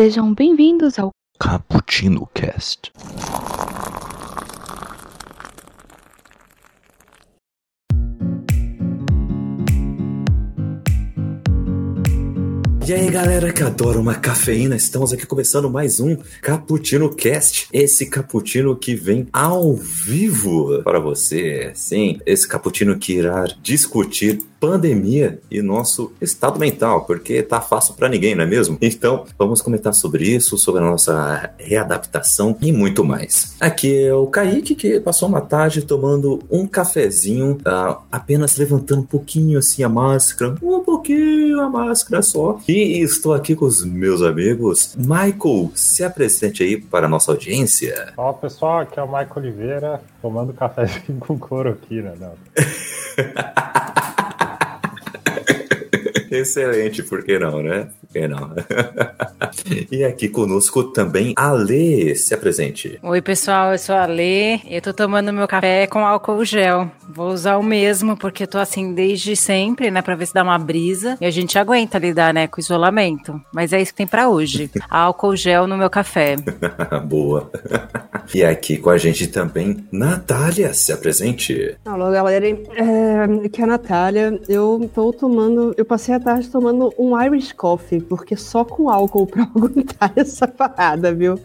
Sejam bem-vindos ao Cappuccino Cast. E aí galera que adora uma cafeína, estamos aqui começando mais um Cappuccino Cast. Esse cappuccino que vem ao vivo para você. Sim, esse cappuccino que irá discutir pandemia e nosso estado mental, porque tá fácil para ninguém, não é mesmo? Então, vamos comentar sobre isso, sobre a nossa readaptação e muito mais. Aqui é o Kaique que passou uma tarde tomando um cafezinho, uh, apenas levantando um pouquinho assim a máscara, um pouquinho a máscara só. E estou aqui com os meus amigos. Michael, se apresente aí para a nossa audiência. Fala pessoal, aqui é o Michael Oliveira, tomando cafezinho com cloroquina, não. Excelente, por que não, né? Por que não? e aqui conosco também a Lê, se apresente. Oi, pessoal, eu sou a Lê, eu tô tomando meu café com álcool gel. Vou usar o mesmo, porque eu tô assim desde sempre, né, pra ver se dá uma brisa. E a gente aguenta lidar, né, com isolamento. Mas é isso que tem para hoje. álcool gel no meu café. Boa. E aqui com a gente também, Natália, se apresente. Alô, galera. É, aqui é a Natália. Eu tô tomando. Eu passei a tarde tomando um Irish Coffee, porque só com álcool pra aguentar essa parada, viu?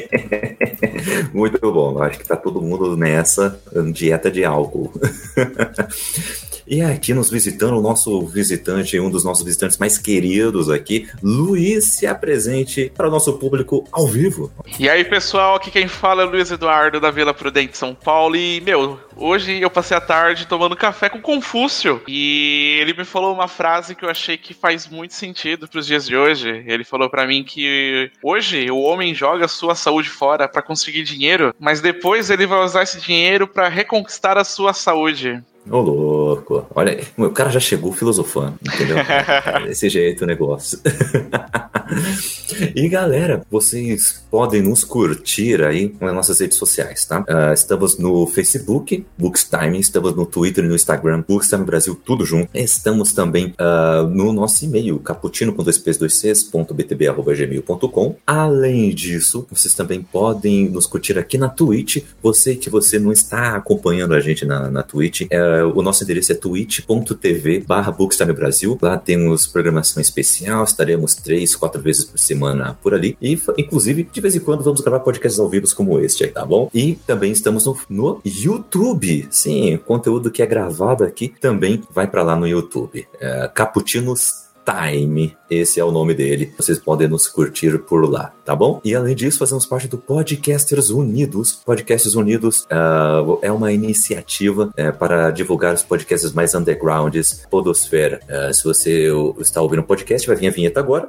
Muito bom. Acho que tá todo mundo nessa dieta de álcool. E aqui nos visitando, o nosso visitante, um dos nossos visitantes mais queridos aqui, Luiz, se apresente para o nosso público ao vivo. E aí, pessoal, aqui quem fala é Luiz Eduardo da Vila Prudente, São Paulo. E, meu, hoje eu passei a tarde tomando café com Confúcio. E ele me falou uma frase que eu achei que faz muito sentido para os dias de hoje. Ele falou para mim que hoje o homem joga sua saúde fora para conseguir dinheiro, mas depois ele vai usar esse dinheiro para reconquistar a sua saúde. Ô, louco. Olha, o cara já chegou filosofando, entendeu? Desse jeito o negócio. e galera, vocês podem nos curtir aí nas nossas redes sociais, tá? Uh, estamos no Facebook, Bookstime, estamos no Twitter e no Instagram, Bookstime Brasil, tudo junto. Estamos também uh, no nosso e-mail, caputino com dois p's, dois c's, ponto btb, arroba, gmail.com. Além disso, vocês também podem nos curtir aqui na Twitch. Você que você não está acompanhando a gente na, na Twitch, é o nosso endereço é twitch.tv barra Brasil. Lá temos programação especial, estaremos três, quatro vezes por semana por ali. E, inclusive, de vez em quando vamos gravar podcasts ao vivo como este aí, tá bom? E também estamos no, no YouTube. Sim, conteúdo que é gravado aqui também vai para lá no YouTube. É, Caputinos Time, esse é o nome dele. Vocês podem nos curtir por lá, tá bom? E além disso, fazemos parte do Podcasters Unidos. Podcasters Unidos uh, é uma iniciativa uh, para divulgar os podcasts mais undergrounds, Podosfera. Uh, se você está ouvindo o podcast, vai vir a vinheta agora.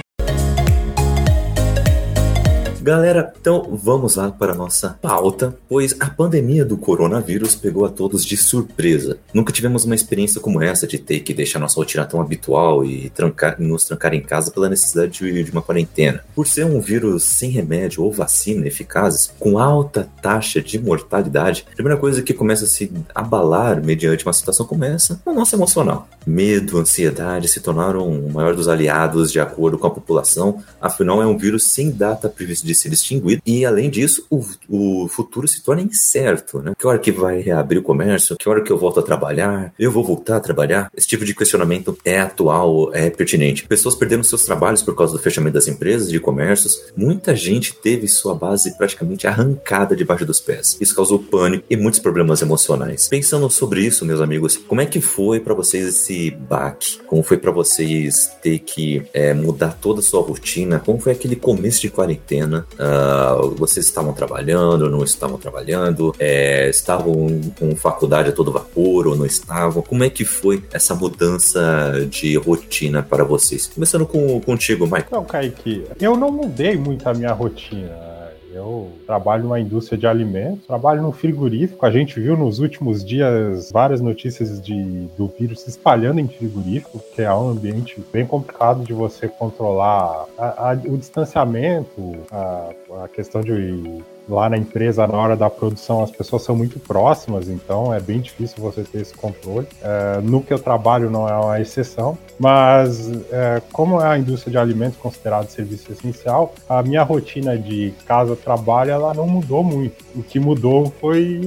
Galera, então vamos lá para a nossa pauta, pois a pandemia do coronavírus pegou a todos de surpresa. Nunca tivemos uma experiência como essa de ter que deixar nossa rotina tão habitual e trancar, nos trancar em casa pela necessidade de, de uma quarentena. Por ser um vírus sem remédio ou vacina eficazes, com alta taxa de mortalidade, a primeira coisa que começa a se abalar mediante uma situação como essa é o nosso emocional. Medo, ansiedade se tornaram o maior dos aliados de acordo com a população, afinal é um vírus sem data prevista de ser extinguido. E além disso, o, o futuro se torna incerto, né? Que hora que vai reabrir o comércio? Que hora que eu volto a trabalhar? Eu vou voltar a trabalhar? Esse tipo de questionamento é atual, é pertinente. Pessoas perderam seus trabalhos por causa do fechamento das empresas, de comércios. Muita gente teve sua base praticamente arrancada debaixo dos pés. Isso causou pânico e muitos problemas emocionais. Pensando sobre isso, meus amigos, como é que foi para vocês esse baque? Como foi para vocês ter que é, mudar toda a sua rotina? Como foi aquele começo de quarentena? Uh, vocês estavam trabalhando, não estavam trabalhando? É, estavam com faculdade a todo vapor ou não estavam? Como é que foi essa mudança de rotina para vocês? Começando com, contigo, Mike. Então, Kaique, eu não mudei muito a minha rotina Eu trabalho numa indústria de alimentos, trabalho no frigorífico. A gente viu nos últimos dias várias notícias de, do vírus se espalhando em frigorífico, que é um ambiente bem complicado de você controlar a, a, o distanciamento, a, a questão de lá na empresa, na hora da produção, as pessoas são muito próximas, então é bem difícil você ter esse controle. É, no que eu trabalho não é uma exceção, mas é, como é a indústria de alimentos considerada serviço essencial, a minha rotina de casa-trabalho ela não mudou muito. O que mudou foi,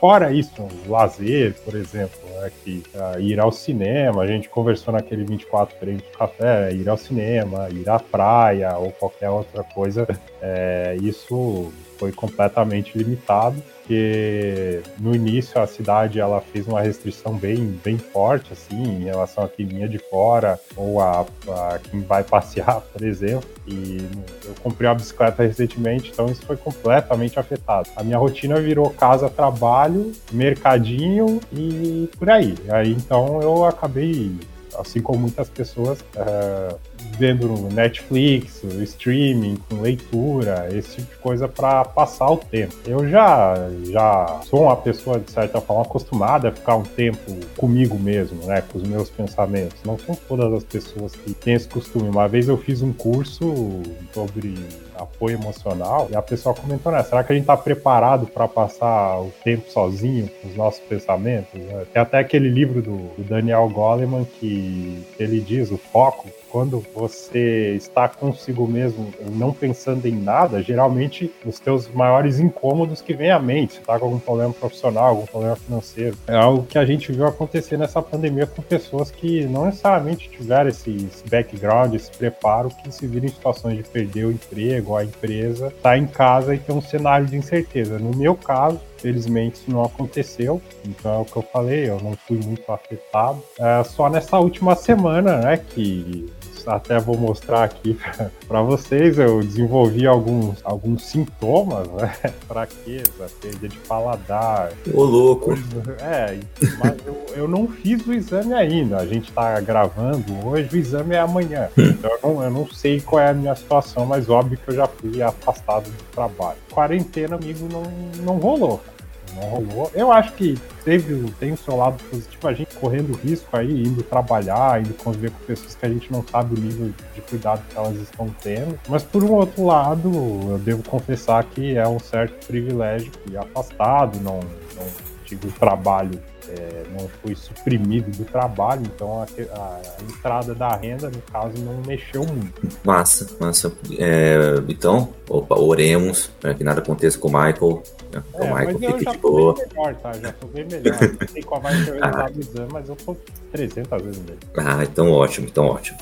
fora isso, o lazer, por exemplo, né, que é, ir ao cinema, a gente conversou naquele 24 prêmios de café, ir ao cinema, ir à praia ou qualquer outra coisa, é, isso foi completamente limitado, porque no início a cidade ela fez uma restrição bem, bem forte assim em relação a quem vinha de fora ou a, a quem vai passear, por exemplo. E eu comprei uma bicicleta recentemente, então isso foi completamente afetado. A minha rotina virou casa, trabalho, mercadinho e por aí. Aí então eu acabei assim como muitas pessoas, uh, vendo Netflix, streaming, com leitura, esse tipo de coisa para passar o tempo. Eu já, já sou uma pessoa, de certa forma, acostumada a ficar um tempo comigo mesmo, né, com os meus pensamentos. Não são todas as pessoas que têm esse costume. Uma vez eu fiz um curso sobre apoio emocional, e a pessoa comentou, né? Será que a gente está preparado para passar o tempo sozinho com os nossos pensamentos? Tem até aquele livro do, do Daniel Goleman que ele diz o foco quando você está consigo mesmo, não pensando em nada, geralmente os teus maiores incômodos que vêm à mente, você está com algum problema profissional, algum problema financeiro. É algo que a gente viu acontecer nessa pandemia com pessoas que não necessariamente tiveram esse, esse background, esse preparo, que se viram em situações de perder o emprego, a empresa, tá em casa e tem um cenário de incerteza. No meu caso, Felizmente isso não aconteceu, então é o que eu falei, eu não fui muito afetado. É só nessa última semana, né, que até vou mostrar aqui para vocês. Eu desenvolvi alguns, alguns sintomas, né? Fraqueza, perda de paladar. Ô, louco! É, mas eu, eu não fiz o exame ainda. A gente tá gravando hoje, o exame é amanhã. Hum. Então eu não, eu não sei qual é a minha situação, mas óbvio que eu já fui afastado do trabalho. Quarentena, amigo, não, não rolou não rolou. Eu acho que teve, tem o seu lado positivo, a gente correndo risco aí, indo trabalhar, indo conviver com pessoas que a gente não sabe o nível de cuidado que elas estão tendo. Mas por um outro lado, eu devo confessar que é um certo privilégio e afastado, não, não o trabalho é, não foi suprimido do trabalho, então a, a, entrada da renda, no caso, não mexeu muito. Massa, massa. É, então, opa, oremos para que nada aconteça com o Michael. Né? É, o Michael fique de boa. melhor, tá? Já tô bem melhor. Não sei qual vai ser o resultado do exame, mas eu tô 300 vezes melhor. Ah, então ótimo, então ótimo.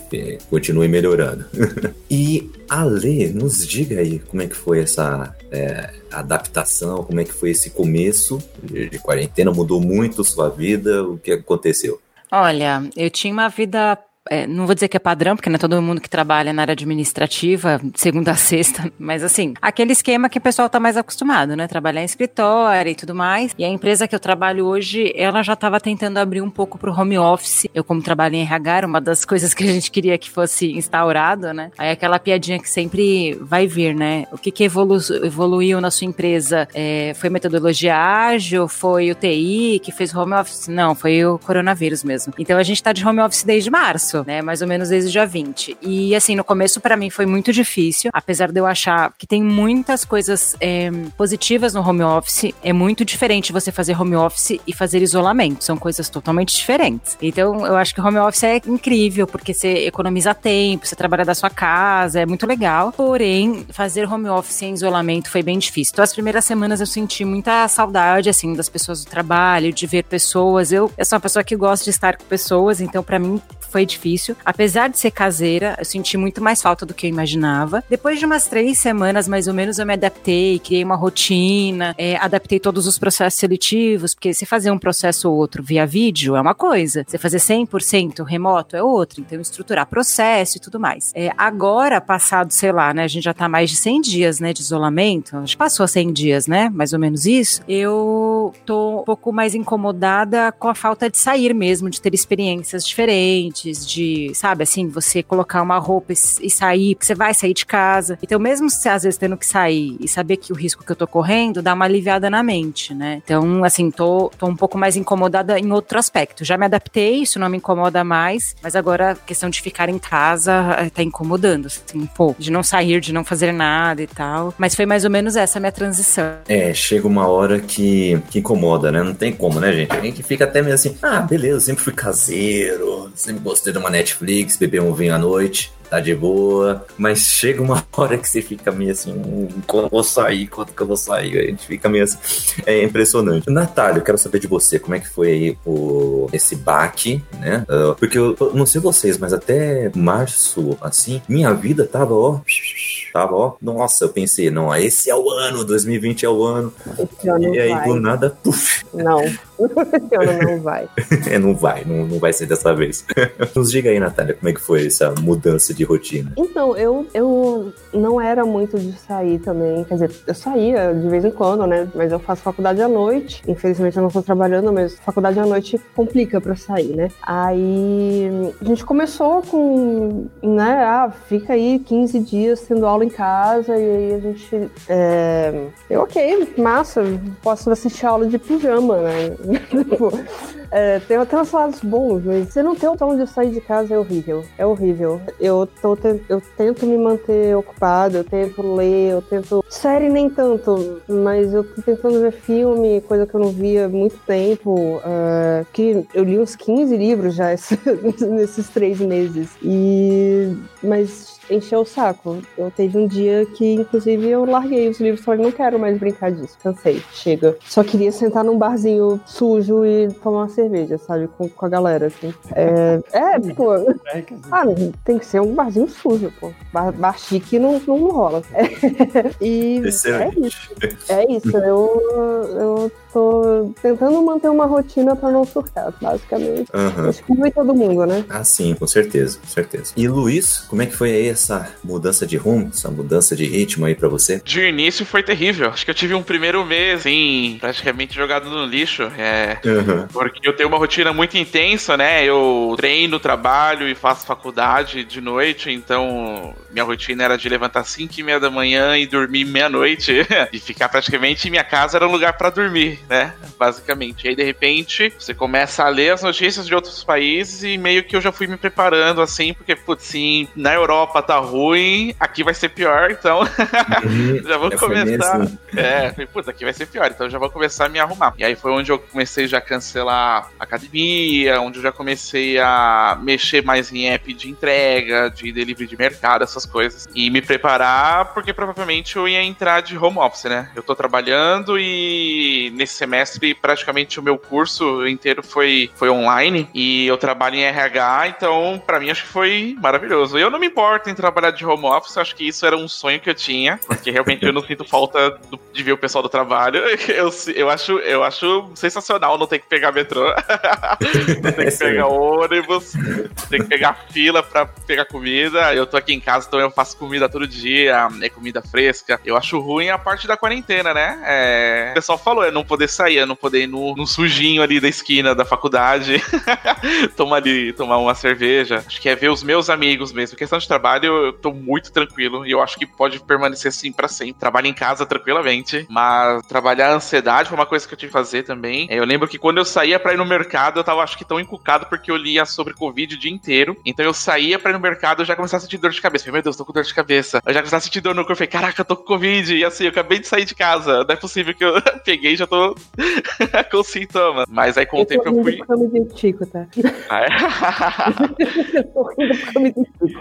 Continue melhorando. e Ale, nos diga aí como é que foi essa é, adaptação, como é que foi esse começo de, de quarentena, mudou muito sua vida, o que aconteceu? Olha, eu tinha uma vida é, não vou dizer que é padrão, porque não é todo mundo que trabalha na área administrativa, segunda a sexta, mas assim, aquele esquema que o pessoal está mais acostumado, né? Trabalhar em escritório e tudo mais. E a empresa que eu trabalho hoje, ela já estava tentando abrir um pouco para o home office. Eu, como trabalho em RH, uma das coisas que a gente queria que fosse instaurado, né? Aí aquela piadinha que sempre vai vir, né? O que, que evolu evoluiu na sua empresa? É, foi metodologia ágil? Foi o TI que fez home office? Não, foi o coronavírus mesmo. Então a gente está de home office desde março março, né? Mais ou menos desde o dia 20. E assim, no começo para mim foi muito difícil, apesar de eu achar que tem muitas coisas é, positivas no home office. É muito diferente você fazer home office e fazer isolamento. São coisas totalmente diferentes. Então, eu acho que home office é incrível, porque você economiza tempo, você trabalha da sua casa, é muito legal. Porém, fazer home office em isolamento foi bem difícil. Então, as primeiras semanas eu senti muita saudade, assim, das pessoas do trabalho, de ver pessoas. Eu, eu sou uma pessoa que gosta de estar com pessoas, então para mim foi difícil difícil. Apesar de ser caseira, eu senti muito mais falta do que eu imaginava. Depois de umas três semanas, mais ou menos, eu me adaptei, criei uma rotina, é, adaptei todos os processos seletivos, porque se fazer um processo ou outro via vídeo é uma coisa, você fazer 100% remoto é outra, então estruturar processo e tudo mais. É, agora, passado, sei lá, né, a gente já tá mais de 100 dias, né, de isolamento, acho que passou 100 dias, né, mais ou menos isso, eu tô um pouco mais incomodada com a falta de sair mesmo, de ter experiências diferentes, antes de, sabe, assim, você colocar uma roupa e, e sair, porque você vai sair de casa. Então, mesmo às vezes tendo que sair e saber que o risco que eu tô correndo, dá uma aliviada na mente, né? Então, assim, tô, tô um pouco mais incomodada em outro aspecto. Já me adaptei, isso não me incomoda mais, mas agora a questão de ficar em casa eh, tá incomodando, assim, um pouco. De não sair, de não fazer nada e tal. Mas foi mais ou menos essa minha transição. É, chega uma hora que, que incomoda, né? Não tem como, né, gente? A gente fica até meio assim, ah, beleza, sempre fui caseiro, sempre gostei de uma Netflix, beber um vinho à noite tá de boa, mas chega uma hora que você fica meio assim, hum, quando eu vou sair, quando que eu vou sair? A gente fica meio assim, é impressionante. Natália, eu quero saber de você, como é que foi aí o, esse baque, né? Uh, porque eu, eu não sei vocês, mas até março, assim, minha vida tava, ó tava, ó, nossa, eu pensei, não, esse é o ano, 2020 é o ano. Esse ano e aí, vai. do nada, puf, Não, não vai. é, não vai, não, não vai ser dessa vez. Nos diga aí, Natália, como é que foi essa mudança de rotina? Então, eu, eu não era muito de sair também. Quer dizer, eu saía de vez em quando, né? Mas eu faço faculdade à noite. Infelizmente eu não estou trabalhando, mas faculdade à noite complica pra sair, né? Aí a gente começou com, né? Ah, fica aí 15 dias tendo aula em casa. E aí a gente. É, eu, ok, massa, posso assistir aula de pijama, né? Tipo, é, tem até uns lados bons, mas você não ter o tom de sair de casa é horrível. É horrível. Eu, tô, te- eu tento me manter ocupado, eu tento ler, eu tento. Série nem tanto, mas eu tô tentando ver filme, coisa que eu não via há muito tempo. é, que eu li uns 15 livros já esse- nesses três meses. E. Mas encheu o saco. Eu teve um dia que, inclusive, eu larguei os livros, falei, não quero mais brincar disso, cansei, chega. Só queria sentar num barzinho sujo e tomar uma cerveja, sabe, com, com a galera, assim. É, é pô, É, quer dizer, ah, tem que ser um barzinho sujo, pô. Bar, bar chique não, não rola. e é isso. É isso, eu, eu tô tentando manter uma rotina pra não surtar, basicamente. Aham. Acho que todo mundo, né? Ah, sim, com certeza, com certeza. E Luiz, como é que foi aí essa mudança de rumo, essa mudança de ritmo aí pra você? De início foi terrível. Acho que eu tive um primeiro mês, assim, praticamente jogado no lixo. É. Aham. Porque eu tenho uma rotina muito intensa, né? Eu treino, trabalho e faço faculdade de noite, então minha rotina era de levantar às 5 e meia da manhã e dormir meia-noite. e ficar praticamente em minha casa era um lugar pra dormir, né? Basicamente. E aí, de repente, você começa a ler as notícias de outros países e meio que eu já fui me preparando, assim, porque, putz, sim, na Europa tá ruim, aqui vai ser pior, então já vou É, começar. assim. É, falei, puta, aqui vai ser pior, então já vou começar a me arrumar. E aí foi onde eu comecei já a cancelar academia, onde eu já comecei a mexer mais em app de entrega, de delivery de mercado, essas coisas. E me preparar, porque provavelmente eu ia entrar de home office, né? Eu tô trabalhando e nesse semestre praticamente o meu curso inteiro foi, foi online e eu trabalho em RH, então pra mim acho que foi maravilhoso. Eu não me importo em trabalhar de home office, acho que isso era um sonho que eu tinha, porque realmente eu não sinto falta do- de ver o pessoal do trabalho. Eu, eu, acho, eu acho sensacional não ter que pegar metrô, não ter que pegar ônibus, ter que pegar fila pra pegar comida. Eu tô aqui em casa, então eu faço comida todo dia, é comida fresca. Eu acho ruim a parte da quarentena, né? É, o pessoal falou, é não poder sair, é não poder ir no, no sujinho ali da esquina da faculdade, tomar ali, tomar uma cerveja. Acho que é ver os meus amigos mesmo. questão de trabalho, eu tô muito tranquilo e eu acho que pode permanecer assim pra sempre. Trabalho em casa tranquilamente, mas trabalhar a ansiedade foi uma coisa que eu tive que fazer também. É, Eu lembro que quando eu saía pra ir no mercado, eu tava acho que tão encucado porque eu lia sobre Covid o dia inteiro. Então eu saía pra ir no mercado, eu já começava a sentir dor de cabeça. Falei, meu Deus, tô com dor de cabeça. Eu já começava a sentir dor no corpo. Falei, caraca, eu tô com Covid. E assim, eu acabei de sair de casa. Não é possível que eu peguei e já tô com sintoma. Mas aí com o tempo eu rindo fui. eu me identifico, tá? Ah, é?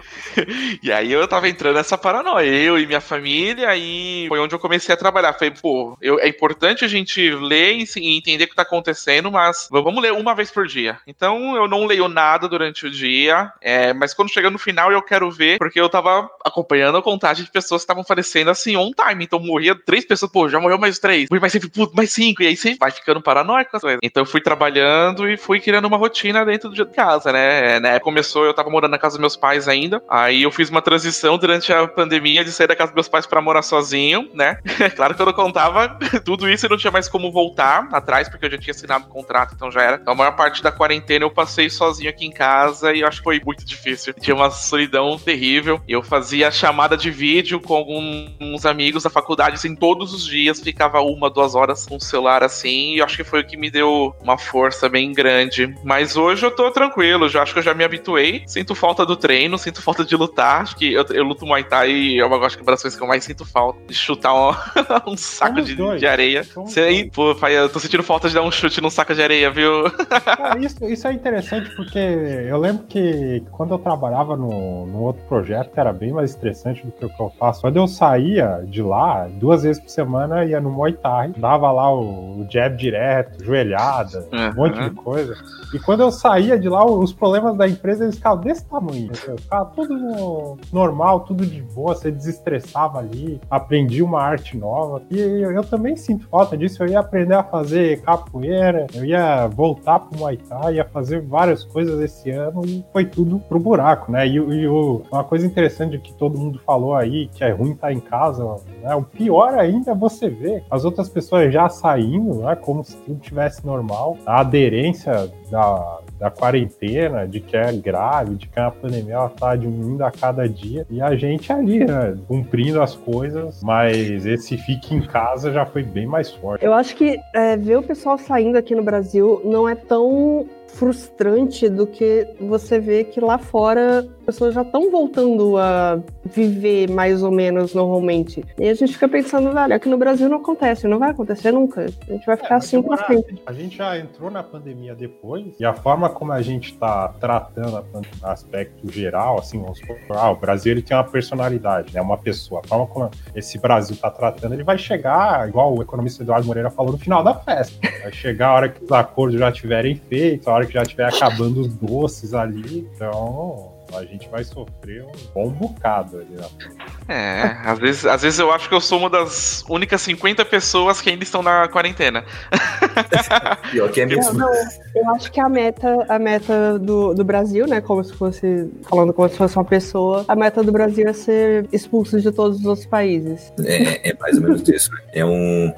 E aí eu tava entrando nessa paranoia, eu e minha família, e foi onde eu comecei a trabalhar. Falei, pô, eu- é importante a gente ler e, e entender o que tá acontecendo, mas vamos ler uma vez por dia. Então eu não leio nada durante o dia, é, mas quando chega no final eu quero ver, porque eu tava acompanhando a contagem de pessoas que estavam falecendo assim on time. Então morria três pessoas, pô, já morreu mais três, morreu mais sempre, puto, mais cinco, e aí você vai ficando paranoico as coisas. Então eu fui trabalhando e fui criando uma rotina dentro de casa, né? né? Começou, eu tava morando na casa dos meus pais ainda. Aí eu fiz uma transição durante a pandemia de sair da casa dos meus pais pra morar sozinho, né? claro que eu contava tudo isso, eu não tinha mais como voltar atrás, porque eu já tinha assinado o contrato, então já era. Então, a maior parte da quarentena eu passei sozinho aqui em casa e acho que foi muito difícil. Tinha uma solidão terrível. Eu fazia chamada de vídeo com alguns amigos da faculdade, assim, todos os dias, ficava uma, duas horas com o celular assim, e eu acho que foi o que me deu uma força bem grande. Mas hoje eu tô tranquilo, já acho que eu já me habituei. Sinto falta do treino, sinto falta de lutar. Acho que eu, eu luto Muay Thai e é uma das quebrações que eu mais sinto falta. De chutar um, um saco de, de, areia. Sei, pô, pai, eu tô sentindo falta de dar um chute num saco de areia, viu? Isso, isso é interessante porque eu lembro que quando eu trabalhava no, no outro projeto, era bem mais estressante do que o que eu faço. Quando eu saía de lá, duas vezes por semana, ia no Muay Thai, dava lá o, o jab direto, joelhada, uhum. um monte de coisa. E quando eu saía de lá, os problemas da empresa eles ficavam desse tamanho. Ficava tudo normal, tudo de boa, você desestressava ali, aprendia uma arte nova. E eu, eu também sinto falta disso. Eu ia aprender a fazer capoeira, eu ia voltar pro Muay Thai, ia fazer várias coisas esse ano e foi tudo pro buraco, né? E, e o, uma coisa interessante que todo mundo falou aí, que é ruim estar em casa, né? O pior ainda é você ver as outras pessoas já saindo, né? Como se tudo tivesse normal. A aderência da, da quarentena, de que é grave, de que a pandemia ela tá diminuindo a cada dia, e a gente ali, né, cumprindo as coisas, mas esse fique em casa já foi bem mais forte. Eu acho que é, ver o pessoal saindo aqui no Brasil não é tão frustrante do que você vê que lá fora as pessoas já estão voltando a viver mais ou menos normalmente. E a gente fica pensando, velho, aqui no Brasil não acontece, não vai acontecer nunca. A gente vai ficar é, assim pra sempre. A gente já entrou na pandemia depois, e a forma como a gente está tratando a aspecto geral, assim, vamos ah, o Brasil ele tem uma personalidade, né? Uma pessoa. A forma como esse Brasil está tratando, ele vai chegar, igual o economista Eduardo Moreira falou, no final da festa. Vai chegar a hora que os acordos já tiverem feitos, a hora que já estiver acabando os doces ali. Então, a gente vai sofrer um bom bocado ali na frente. É, às vezes, às vezes eu acho que eu sou uma das únicas 50 pessoas que ainda estão na quarentena. Pior que é mesmo. Não, não, eu acho que a meta, a meta do, do Brasil, né, como se fosse, falando como se fosse uma pessoa, a meta do Brasil é ser expulso de todos os outros países. É, é mais ou menos isso. É um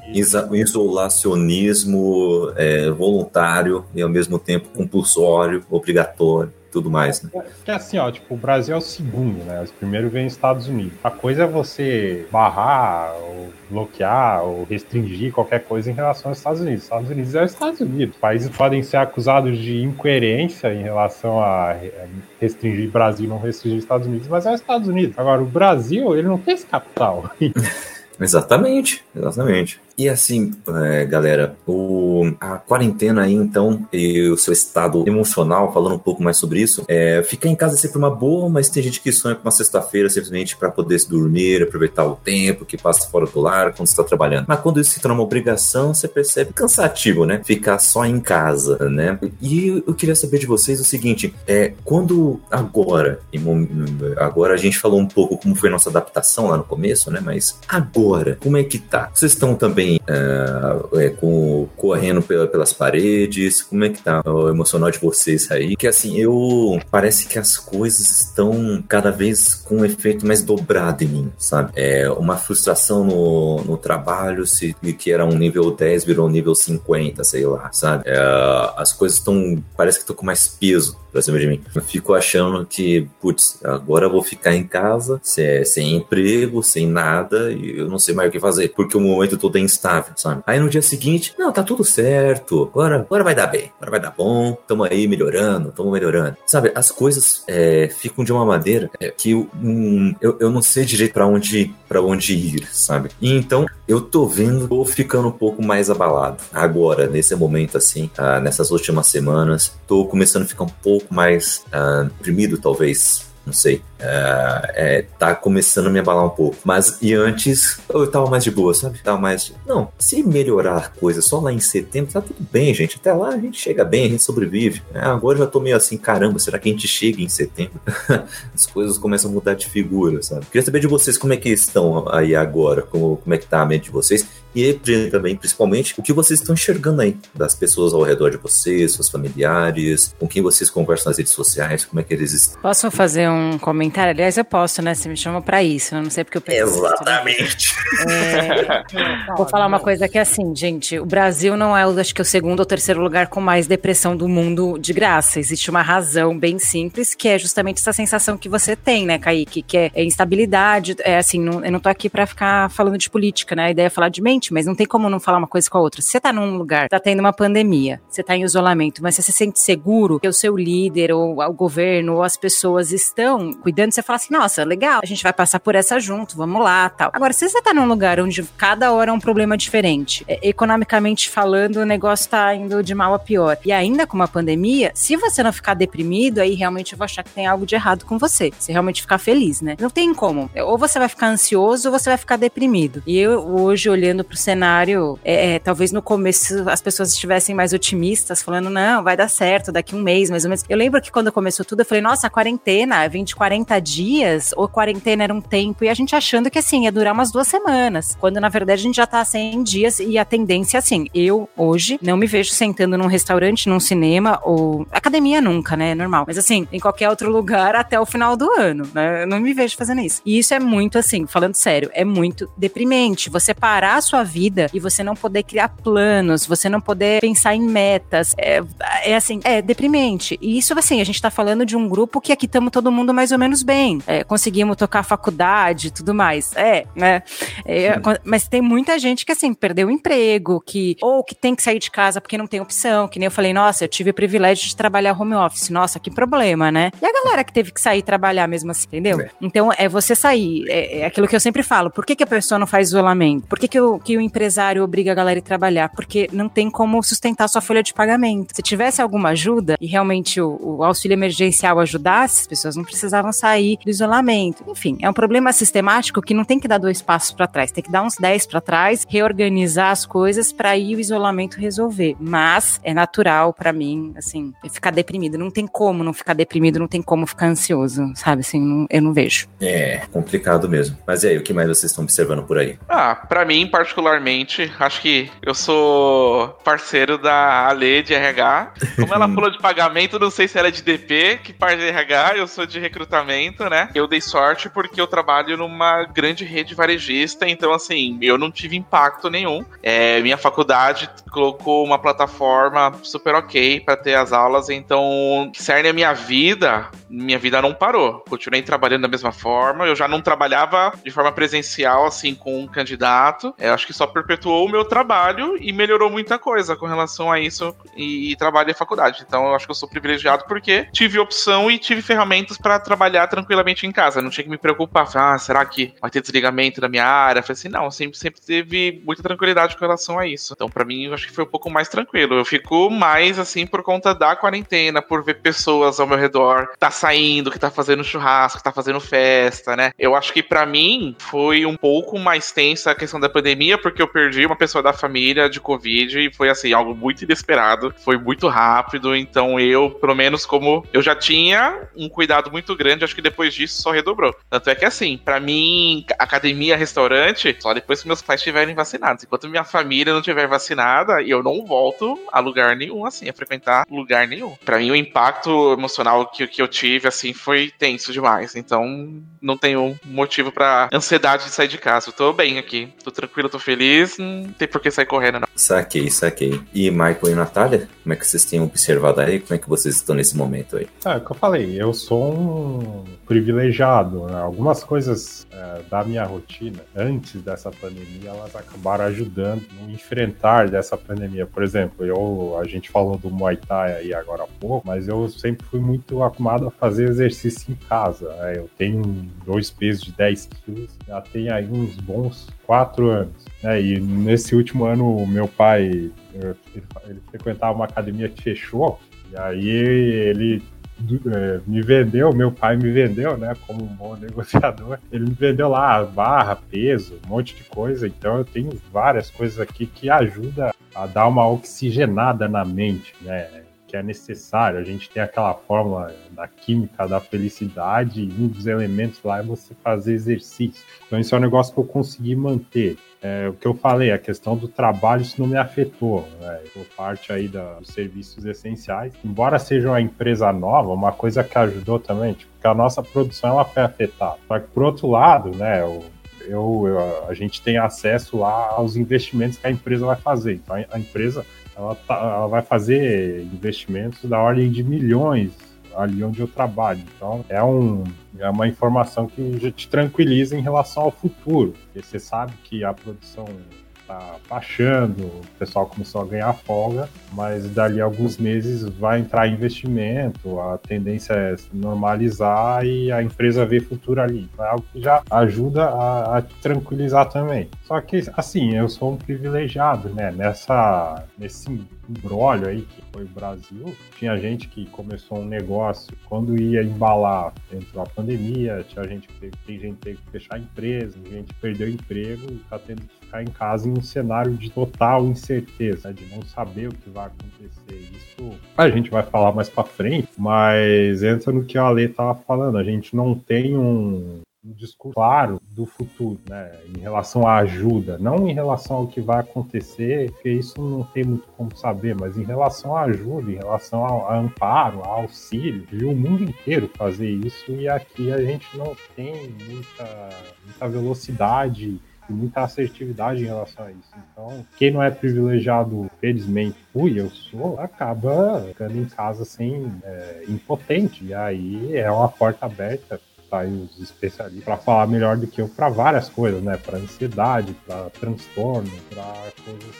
isolacionismo é, voluntário e ao mesmo tempo compulsório, obrigatório tudo mais, né? É assim, ó, tipo, o Brasil é o segundo, né? O primeiro vem os Estados Unidos. A coisa é você barrar, ou bloquear, ou restringir qualquer coisa em relação aos Estados Unidos. Os Estados Unidos é os Estados Unidos. Países podem ser acusados de incoerência em relação a restringir Brasil, não restringir Estados Unidos, mas é os Estados Unidos. Agora, o Brasil, ele não tem esse capital. Exatamente, exatamente. E assim, é, galera, o, a quarentena aí, então, e o seu estado emocional, falando um pouco mais sobre isso, é, ficar em casa é sempre uma boa, mas tem gente que sonha com uma sexta-feira simplesmente para poder se dormir, aproveitar o tempo que passa fora do lar quando está trabalhando. Mas quando isso se torna uma obrigação, você percebe cansativo, né? Ficar só em casa, né? E eu queria saber de vocês o seguinte: é, quando agora, agora a gente falou um pouco como foi nossa adaptação lá no começo, né? Mas agora, como é que tá? Vocês estão também é, é, com, correndo pela, pelas paredes? Como é que tá o emocional de vocês aí? Que assim, eu parece que as coisas estão cada vez com um efeito mais dobrado em mim, sabe? É uma frustração no, no trabalho, se que era um nível 10 virou um nível 50, sei lá, sabe? É, as coisas estão, parece que estão com mais peso pra cima de mim. Eu fico achando que, putz, agora eu vou ficar em casa, sem, sem emprego, sem nada, e eu não sei mais o que fazer, porque o momento todo é instável, sabe? Aí no dia seguinte, não, tá tudo certo, agora, agora vai dar bem, agora vai dar bom, tamo aí melhorando, tamo melhorando. Sabe, as coisas é, ficam de uma maneira é, que eu, eu não sei direito para onde, pra onde ir, sabe? E então eu tô vendo, tô ficando um pouco mais abalado. Agora, nesse momento assim, ah, nessas últimas semanas, tô começando a ficar um pouco mais uh, deprimido, talvez. Não sei. Uh, é, tá começando a me abalar um pouco. Mas e antes eu tava mais de boa, sabe? Tava mais. Não, se melhorar coisa só lá em setembro, tá tudo bem, gente. Até lá a gente chega bem, a gente sobrevive. É, agora eu já tô meio assim, caramba, será que a gente chega em setembro? As coisas começam a mudar de figura, sabe? Queria saber de vocês como é que estão aí agora, como, como é que tá a mente de vocês. E também, principalmente, o que vocês estão enxergando aí das pessoas ao redor de vocês, seus familiares, com quem vocês conversam nas redes sociais, como é que eles estão. Posso fazer um comentário? Comentário? Aliás, eu posso, né? Você me chama pra isso, eu não sei porque eu pensei. Exatamente. É, vou falar uma coisa que é assim, gente. O Brasil não é, acho que, o segundo ou terceiro lugar com mais depressão do mundo de graça. Existe uma razão bem simples, que é justamente essa sensação que você tem, né, Kaique? Que é, é instabilidade. É assim, não, eu não tô aqui pra ficar falando de política, né? A ideia é falar de mente, mas não tem como não falar uma coisa com a outra. Se você tá num lugar, tá tendo uma pandemia, você tá em isolamento, mas você se sente seguro que o seu líder, ou o governo, ou as pessoas estão cuidando, você fala assim, nossa, legal, a gente vai passar por essa junto, vamos lá, tal. Agora, se você tá num lugar onde cada hora é um problema diferente, é, economicamente falando, o negócio tá indo de mal a pior, e ainda com uma pandemia, se você não ficar deprimido, aí realmente eu vou achar que tem algo de errado com você. Se realmente ficar feliz, né? Não tem como. Ou você vai ficar ansioso ou você vai ficar deprimido. E eu, hoje, olhando pro cenário, é, é, talvez no começo as pessoas estivessem mais otimistas, falando, não, vai dar certo, daqui um mês, mais ou menos. Eu lembro que quando começou tudo, eu falei, nossa, a quarentena, 20, 40 dias, ou quarentena era um tempo, e a gente achando que assim, ia durar umas duas semanas. Quando na verdade a gente já tá 100 dias e a tendência, assim, eu hoje não me vejo sentando num restaurante, num cinema, ou academia nunca, né? É normal. Mas assim, em qualquer outro lugar até o final do ano, né? Eu não me vejo fazendo isso. E isso é muito, assim, falando sério, é muito deprimente. Você parar a sua vida e você não poder criar planos, você não poder pensar em metas. É, é assim, é deprimente. E isso, assim, a gente tá falando de um grupo que aqui estamos todo mundo mais ou menos bem. É, conseguimos tocar a faculdade tudo mais. É, né? É, mas tem muita gente que, assim, perdeu o emprego, que, ou que tem que sair de casa porque não tem opção, que nem eu falei, nossa, eu tive o privilégio de trabalhar home office. Nossa, que problema, né? E a galera que teve que sair trabalhar mesmo assim, entendeu? É. Então, é você sair. É, é, aquilo que eu sempre falo. Por que, que a pessoa não faz isolamento? Por que, que, o, que o empresário obriga a galera a trabalhar? Porque não tem como sustentar sua folha de pagamento. Se tivesse alguma ajuda e realmente o, o auxílio emergencial ajudasse, as pessoas não precisavam sair do isolamento. Enfim, é um problema sistemático que não tem que dar dois passos para trás, tem que dar uns dez para trás, reorganizar as coisas para ir o isolamento resolver. Mas é natural para mim, assim, ficar deprimido. Não tem como não ficar deprimido, não tem como ficar ansioso, sabe? Assim, não, eu não vejo. É, complicado mesmo. Mas e aí, o que mais vocês estão observando por aí? Ah, para mim, particularmente, acho que eu sou parceiro da Ale de RH. Como ela falou de pagamento, não sei se ela é de DP, que parte de RH, eu sou de recrutamento, né? Eu dei sorte porque eu trabalho numa grande rede varejista, então assim, eu não tive impacto nenhum. É, minha faculdade colocou uma plataforma super ok para ter as aulas, então cerne a minha vida, minha vida não parou. Continuei trabalhando da mesma forma, eu já não trabalhava de forma presencial assim com um candidato. Eu acho que só perpetuou o meu trabalho e melhorou muita coisa com relação a isso e, e trabalho e faculdade. Então eu acho que eu sou privilegiado porque tive opção e tive ferramentas para trabalhar tranquilamente em casa. Não tinha que me preocupar, ah, será que vai ter desligamento da minha área? Falei assim, não, sempre, sempre teve muita tranquilidade com relação a isso. Então, para mim, eu acho que foi um pouco mais tranquilo. Eu fico mais assim por conta da quarentena, por ver pessoas ao meu redor tá saindo, que tá fazendo churrasco, que tá fazendo festa, né? Eu acho que para mim foi um pouco mais tensa a questão da pandemia, porque eu perdi uma pessoa da família de Covid e foi assim, algo muito inesperado, foi muito rápido. Então, eu, pelo menos, como eu já tinha um cuidado muito grande, acho que depois disso só redobrou. Tanto é que assim, para mim, academia, restaurante, só depois que meus pais estiverem vacinados. Enquanto minha família não estiver vacinada, eu não volto a lugar nenhum, assim, a frequentar lugar nenhum. Para mim, o impacto emocional que, que eu tive, assim, foi tenso demais. Então, não tenho motivo para ansiedade de sair de casa. Eu tô bem aqui, tô tranquilo, tô feliz, não tem por que sair correndo, não. Saquei, saquei. E Michael e Natália, como é que vocês têm observado aí? Como é que vocês estão nesse momento aí? É, é o que eu falei, eu sou um privilegiado. Né? Algumas coisas é, da minha rotina antes dessa pandemia, elas acabaram ajudando no enfrentar dessa pandemia. Por exemplo, eu, a gente falou do Muay Thai aí agora há pouco, mas eu sempre fui muito acostumado a fazer exercício em casa. Né? Eu tenho dois pesos de 10 quilos, já tem aí uns bons quatro anos. Né? E nesse último ano, meu pai ele, ele frequentava uma academia que fechou, e aí ele é, me vendeu, meu pai me vendeu, né, como um bom negociador. Ele me vendeu lá barra, peso, um monte de coisa. Então eu tenho várias coisas aqui que ajudam a dar uma oxigenada na mente, né? Que é necessário. A gente tem aquela fórmula da química da felicidade, e um dos elementos lá é você fazer exercício. Então, isso é um negócio que eu consegui manter. É, o que eu falei, a questão do trabalho, isso não me afetou. Né? Eu parte aí da, dos serviços essenciais. Embora seja uma empresa nova, uma coisa que ajudou também, tipo, a nossa produção ela foi afetada. Só que, por outro lado, né, eu, eu, eu, a gente tem acesso lá aos investimentos que a empresa vai fazer. Então, a empresa ela, tá, ela vai fazer investimentos da ordem de milhões ali onde eu trabalho. Então, é, um, é uma informação que te tranquiliza em relação ao futuro, porque você sabe que a produção tá baixando, o pessoal começou a ganhar folga, mas dali a alguns meses vai entrar investimento, a tendência é normalizar e a empresa vê futuro ali. É algo que já ajuda a, a tranquilizar também. Só que, assim, eu sou um privilegiado, né? Nessa, nesse embrólio aí que foi o Brasil, tinha gente que começou um negócio, quando ia embalar, entrou a pandemia, tinha gente que teve, tem gente que teve que fechar a empresa, gente perdeu emprego e tá tendo que ficar em casa em um cenário de total incerteza, de não saber o que vai acontecer. Isso a gente vai falar mais para frente, mas entra no que a Ale tava falando, a gente não tem um, um discurso claro do futuro, né, em relação à ajuda, não em relação ao que vai acontecer, porque isso não tem muito como saber, mas em relação à ajuda, em relação ao, ao amparo, ao auxílio, viu o mundo inteiro fazer isso e aqui a gente não tem muita, muita velocidade muita assertividade em relação a isso. Então, quem não é privilegiado, felizmente fui, eu sou, acaba ficando em casa assim, é, impotente. E aí é uma porta aberta aí os especialistas para falar melhor do que eu para várias coisas, né? Para ansiedade, para transtorno, para coisas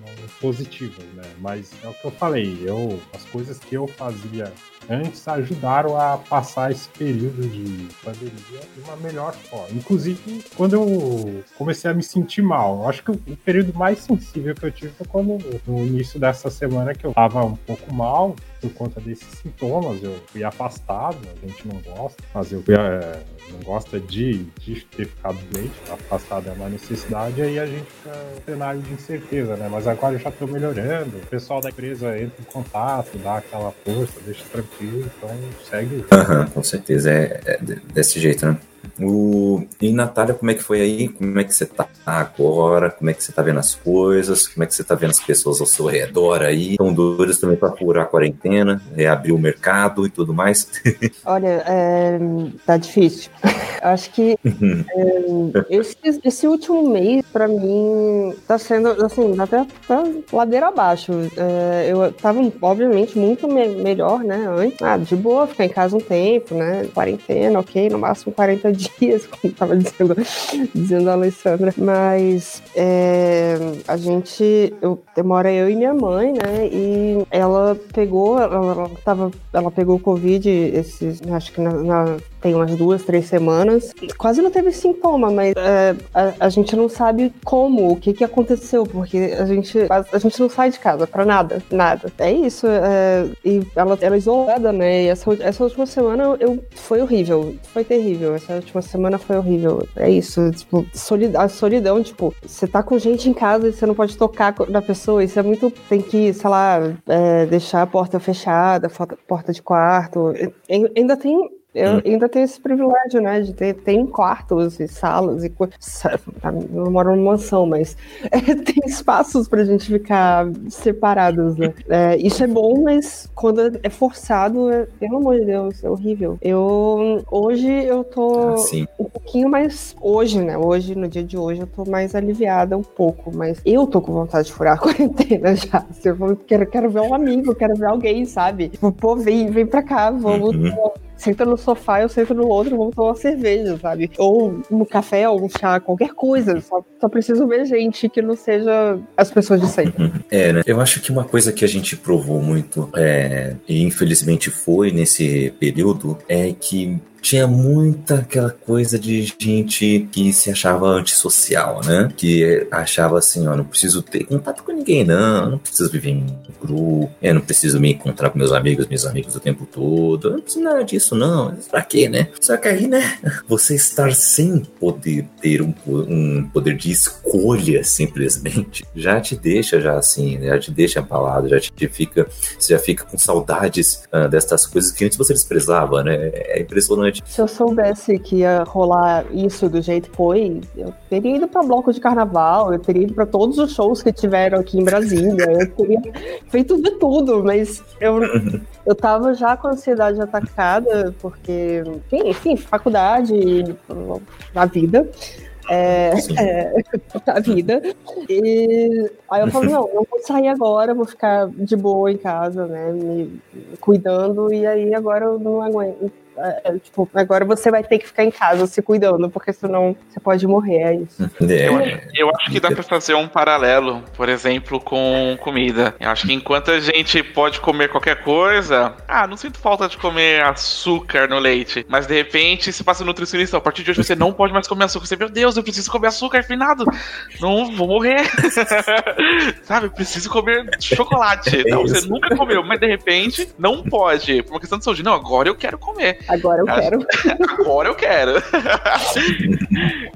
não positivas, né? Mas é o que eu falei, eu as coisas que eu fazia antes ajudaram a passar esse período de pandemia de uma melhor forma. Inclusive, quando eu comecei a me sentir mal, acho que o período mais sensível que eu tive foi quando, no início dessa semana, que eu tava um pouco mal, por conta desses sintomas, eu fui afastado, a gente não gosta, mas eu fui, é, não gosta de, de, ter ficado doente, afastado é uma necessidade, aí a gente fica em cenário de incerteza, né? Mas agora eu já tô melhorando, o pessoal da empresa entra em contato, dá aquela força, deixa tranquilo, então segue. Aham, uhum, com certeza, é, é desse jeito, né? O... E Natália, como é que foi aí? Como é que você tá agora? Como é que você tá vendo as coisas? Como é que você tá vendo as pessoas ao seu redor aí? Estão doidas também para furar a quarentena, reabrir o mercado e tudo mais? Olha, é... tá difícil. Acho que uhum. é, esse, esse, último mês, para mim, tá sendo, assim, até tá ladeira abaixo. É, eu tava, obviamente, muito me melhor, né, antes. Ah, de boa, ficar em casa um tempo, né, quarentena, ok, no máximo 40 dias, como tava dizendo, dizendo a Alessandra. Mas é, a gente, eu, mora eu e minha mãe, né? E ela pegou, ela, ela, tava, ela pegou Covid esses, acho que na, na tem umas duas, três semanas. Quase não teve sintoma, mas é, a, a, gente não sabe como, o que que aconteceu, porque a gente, a, a gente não sai de casa pra nada, nada. É isso. É, e ela era isolada, né? E essa, essa última semana eu, foi horrível, foi terrível. Essa última semana foi horrível. É isso, tipo, solidão, a solidão, tipo, você tá com gente em casa e você não pode tocar na pessoa, isso é muito. Tem que, sei lá, é, deixar a porta fechada, porta de quarto. Ainda tem eu hum. ainda tenho esse privilégio, né, de ter tem quartos e salas e coisas. Eu moro numa mansão, mas é, tem espaços pra gente ficar separados, né? É, isso é bom, mas quando é forçado, é, pelo amor de Deus, é horrível. Eu hoje eu tô ah, um pouquinho mais hoje, né? Hoje, no dia de hoje, eu tô mais aliviada um pouco, mas eu tô com vontade de furar a quarentena já. Se eu quero, quero ver um amigo, quero ver alguém, sabe? Tipo, pô, vem, vem pra cá, vamos. Uhum senta no sofá, eu sento no outro, vamos tomar uma cerveja, sabe? Ou no café, ou um chá, qualquer coisa. Só, só preciso ver gente que não seja as pessoas de sempre. É, né? Eu acho que uma coisa que a gente provou muito, é, e infelizmente foi nesse período, é que tinha muita aquela coisa de gente que se achava antissocial, né? Que achava assim, ó, não preciso ter contato com ninguém, não, não preciso viver em grupo, eu não preciso me encontrar com meus amigos, meus amigos o tempo todo, eu não preciso nada disso, não. Pra quê, né? Só que aí, né? Você estar sem poder ter um, um poder de escolha, simplesmente, já te deixa já assim, já te deixa abalado, já te fica, você já fica com saudades uh, destas coisas que antes você desprezava, né? É impressionante. Se eu soubesse que ia rolar isso do jeito que foi, eu teria ido para bloco de carnaval, eu teria ido para todos os shows que tiveram aqui em Brasília, eu teria feito de tudo, mas eu, eu tava já com a ansiedade atacada, porque, enfim, faculdade, a vida é, é, a vida. E aí eu falo, não, não vou sair agora, vou ficar de boa em casa, né? Me cuidando, e aí agora eu não aguento tipo, agora você vai ter que ficar em casa se cuidando, porque senão você pode morrer, é isso. É. Eu, eu acho que dá pra fazer um paralelo, por exemplo, com comida. Eu acho que enquanto a gente pode comer qualquer coisa, ah, não sinto falta de comer açúcar no leite, mas de repente se passa nutricionista, a partir de hoje você não pode mais comer açúcar. Você, meu Deus, eu preciso comer açúcar refinado, não vou morrer. Sabe, eu preciso comer chocolate. É não, você nunca comeu, mas de repente não pode, por uma questão de saúde. Não, agora eu quero comer. Agora eu quero. Agora eu quero.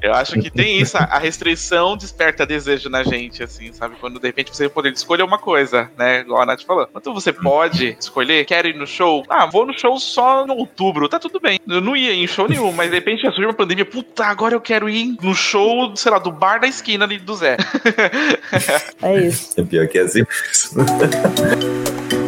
eu acho que tem isso. A restrição desperta desejo na gente, assim, sabe? Quando de repente você poder escolher uma coisa, né? Igual a Nath falou. Quando você pode escolher, quero ir no show. Ah, vou no show só no outubro, tá tudo bem. Eu não ia em show nenhum, mas de repente surgiu uma pandemia. Puta, agora eu quero ir no show, sei lá, do bar da esquina ali do Zé. É isso. É pior que é assim.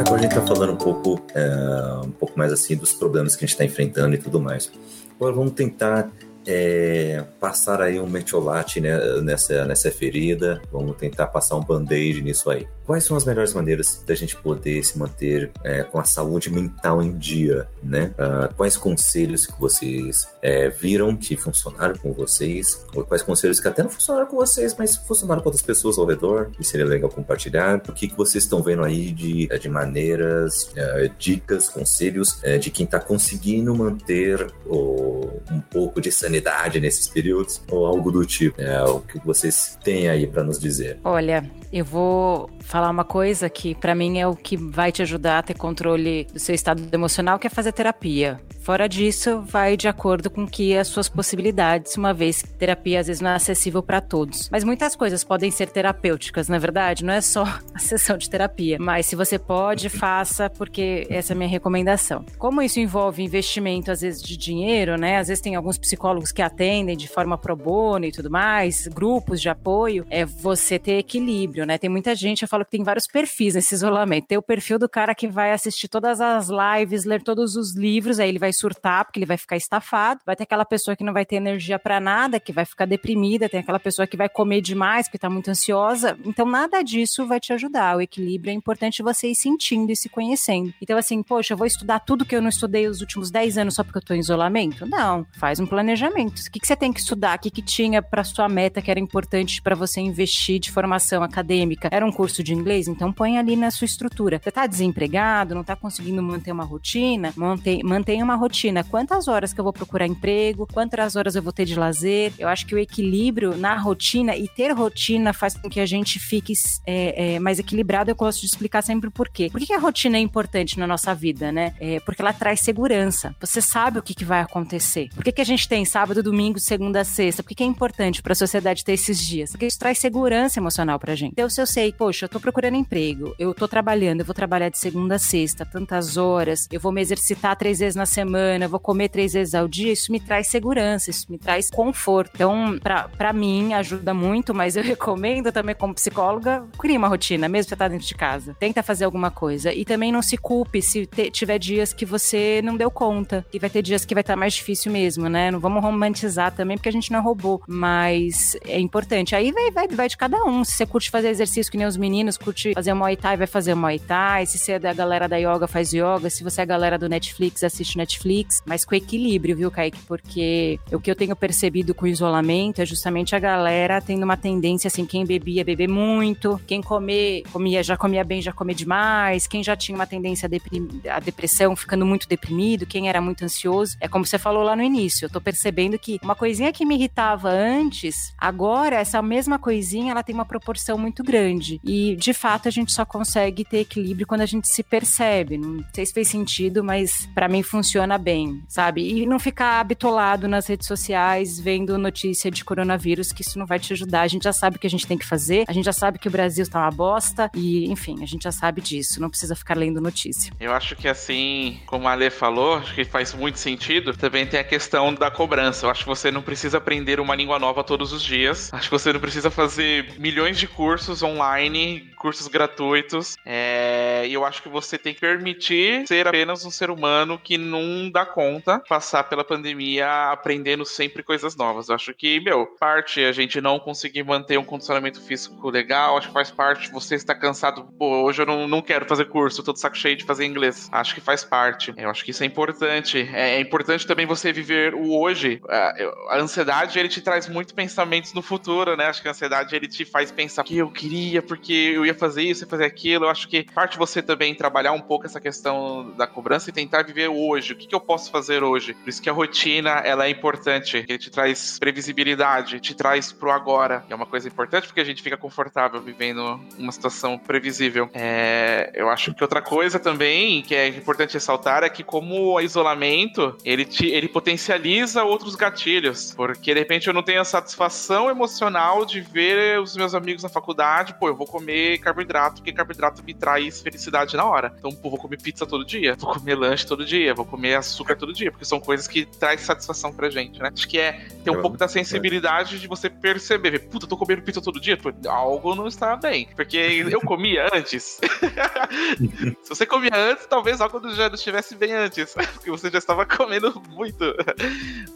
agora a gente está falando um pouco, é, um pouco mais assim dos problemas que a gente está enfrentando e tudo mais. Agora vamos tentar é, passar aí um metiolate né, nessa, nessa ferida, vamos tentar passar um band-aid nisso aí. Quais são as melhores maneiras da gente poder se manter é, com a saúde mental em dia, né? Uh, quais conselhos que vocês é, viram que funcionaram com vocês, ou quais conselhos que até não funcionaram com vocês, mas funcionaram com outras pessoas ao redor, e seria legal compartilhar. O que, que vocês estão vendo aí de, de maneiras, uh, dicas, conselhos uh, de quem está conseguindo manter o, um pouco de sanidade nesses períodos, ou algo do tipo. É, o que vocês têm aí para nos dizer? Olha, eu vou falar uma coisa que para mim é o que vai te ajudar a ter controle do seu estado emocional, que é fazer terapia. Fora disso, vai de acordo com que as suas possibilidades, uma vez que terapia às vezes não é acessível para todos. Mas muitas coisas podem ser terapêuticas, na verdade, não é só a sessão de terapia. Mas se você pode, faça, porque essa é a minha recomendação. Como isso envolve investimento, às vezes, de dinheiro, né? Às vezes tem alguns psicólogos que atendem de forma pro bono e tudo mais, grupos de apoio, é você ter equilíbrio, né? Tem muita gente, eu falo que tem vários perfis nesse isolamento. Tem o perfil do cara que vai assistir todas as lives, ler todos os livros, aí ele vai surtar porque ele vai ficar estafado. Vai ter aquela pessoa que não vai ter energia para nada, que vai ficar deprimida, tem aquela pessoa que vai comer demais porque tá muito ansiosa. Então nada disso vai te ajudar. O equilíbrio é importante você ir sentindo e se conhecendo. Então assim, poxa, eu vou estudar tudo que eu não estudei os últimos 10 anos só porque eu tô em isolamento? Não, faz um planejamento. O que, que você tem que estudar? O que, que tinha para sua meta que era importante para você investir de formação acadêmica? Era um curso de inglês? Então põe ali na sua estrutura. Você tá desempregado, não tá conseguindo manter uma rotina? Mantém, mantenha uma rotina. Quantas horas que eu vou procurar emprego? Quantas horas eu vou ter de lazer? Eu acho que o equilíbrio na rotina e ter rotina faz com que a gente fique é, é, mais equilibrado. Eu gosto de explicar sempre por quê. Por que a rotina é importante na nossa vida, né? É porque ela traz segurança. Você sabe o que, que vai acontecer. Por que, que a gente tem sábado, domingo, segunda, sexta? Por que, é importante para a sociedade ter esses dias? Porque isso traz segurança emocional pra gente. Então, se eu sei, poxa, eu tô procurando emprego, eu tô trabalhando, eu vou trabalhar de segunda a sexta, tantas horas, eu vou me exercitar três vezes na semana, vou comer três vezes ao dia, isso me traz segurança, isso me traz conforto. Então, para mim, ajuda muito, mas eu recomendo também, como psicóloga, crie uma rotina, mesmo que você tá dentro de casa. Tenta fazer alguma coisa. E também não se culpe se te, tiver dias que você não deu conta. E vai ter dias que vai estar tá mais difícil mesmo, né? Não vamos romantizar também, porque a gente não é robô. Mas é importante. Aí vai, vai, vai de cada um. Se você curte fazer exercício que nem os meninos, curte fazer Muay Thai, vai fazer Muay Thai. Se você é da galera da yoga, faz yoga. Se você é a galera do Netflix, assiste Netflix mas com equilíbrio, viu, Kaique? Porque o que eu tenho percebido com o isolamento é justamente a galera tendo uma tendência assim, quem bebia, beber muito, quem comer, comia, já comia bem, já comia demais, quem já tinha uma tendência a, a depressão, ficando muito deprimido, quem era muito ansioso. É como você falou lá no início, eu tô percebendo que uma coisinha que me irritava antes, agora essa mesma coisinha, ela tem uma proporção muito grande. E de fato a gente só consegue ter equilíbrio quando a gente se percebe. Não sei se fez sentido, mas para mim funciona bem, sabe? E não ficar habitolado nas redes sociais vendo notícia de coronavírus, que isso não vai te ajudar. A gente já sabe o que a gente tem que fazer, a gente já sabe que o Brasil tá uma bosta e, enfim, a gente já sabe disso. Não precisa ficar lendo notícia. Eu acho que assim, como a Ale falou, acho que faz muito sentido. Também tem a questão da cobrança. Eu acho que você não precisa aprender uma língua nova todos os dias. Acho que você não precisa fazer milhões de cursos online, cursos gratuitos. É... E eu acho que você tem que permitir ser apenas um ser humano que não dá conta passar pela pandemia aprendendo sempre coisas novas. Eu acho que, meu, parte a gente não conseguir manter um condicionamento físico legal, acho que faz parte você estar cansado. Pô, hoje eu não, não quero fazer curso, tô de saco cheio de fazer inglês. Acho que faz parte. Eu acho que isso é importante. É, é importante também você viver o hoje. A, a, ansiedade, ele te traz muito pensamentos no futuro, né? Acho que a ansiedade, ele te faz pensar que eu queria, porque eu ia fazer isso, ia fazer aquilo. Eu acho que parte você também trabalhar um pouco essa questão da cobrança e tentar viver hoje. O que, que eu posso fazer hoje? Por isso que a rotina, ela é importante. Ele te traz previsibilidade, te traz pro agora. Que é uma coisa importante porque a gente fica confortável vivendo uma situação previsível. É, eu acho que outra coisa também que é importante ressaltar é que como o isolamento, ele, te, ele potencializa outros gatilhos. Porque de repente eu não tenho a satisfação emocional de ver os meus amigos na faculdade, pô, eu vou comer carboidrato, porque carboidrato me traz felicidade na hora. Então, pô, vou comer pizza todo dia, vou comer lanche todo dia, vou comer açúcar todo dia, porque são coisas que traz satisfação pra gente, né? Acho que é ter um pouco da sensibilidade de você perceber, puta, tô comendo pizza todo dia, pô, algo não está bem. Porque eu comia antes. Se você comia antes, talvez algo já não estivesse bem antes, porque você já estava comendo muito.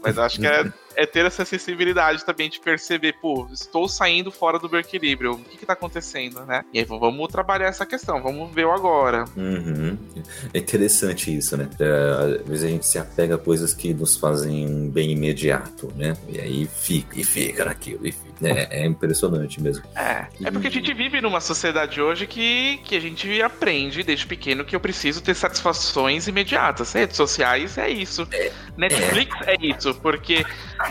Mas acho que é, é, ter essa sensibilidade também de perceber, pô, estou saindo fora do meu equilíbrio, o que está acontecendo, né? E aí vamos trabalhar essa questão, vamos ver o agora. Uhum. É interessante isso, né? É, às vezes a gente se apega a coisas que nos fazem um bem imediato, né? E aí fica, e fica naquilo, e fica. É, é impressionante mesmo. É, é porque a gente vive numa sociedade hoje que, que a gente aprende desde pequeno que eu preciso ter satisfações imediatas. Redes sociais é isso. É. Netflix é. é isso, porque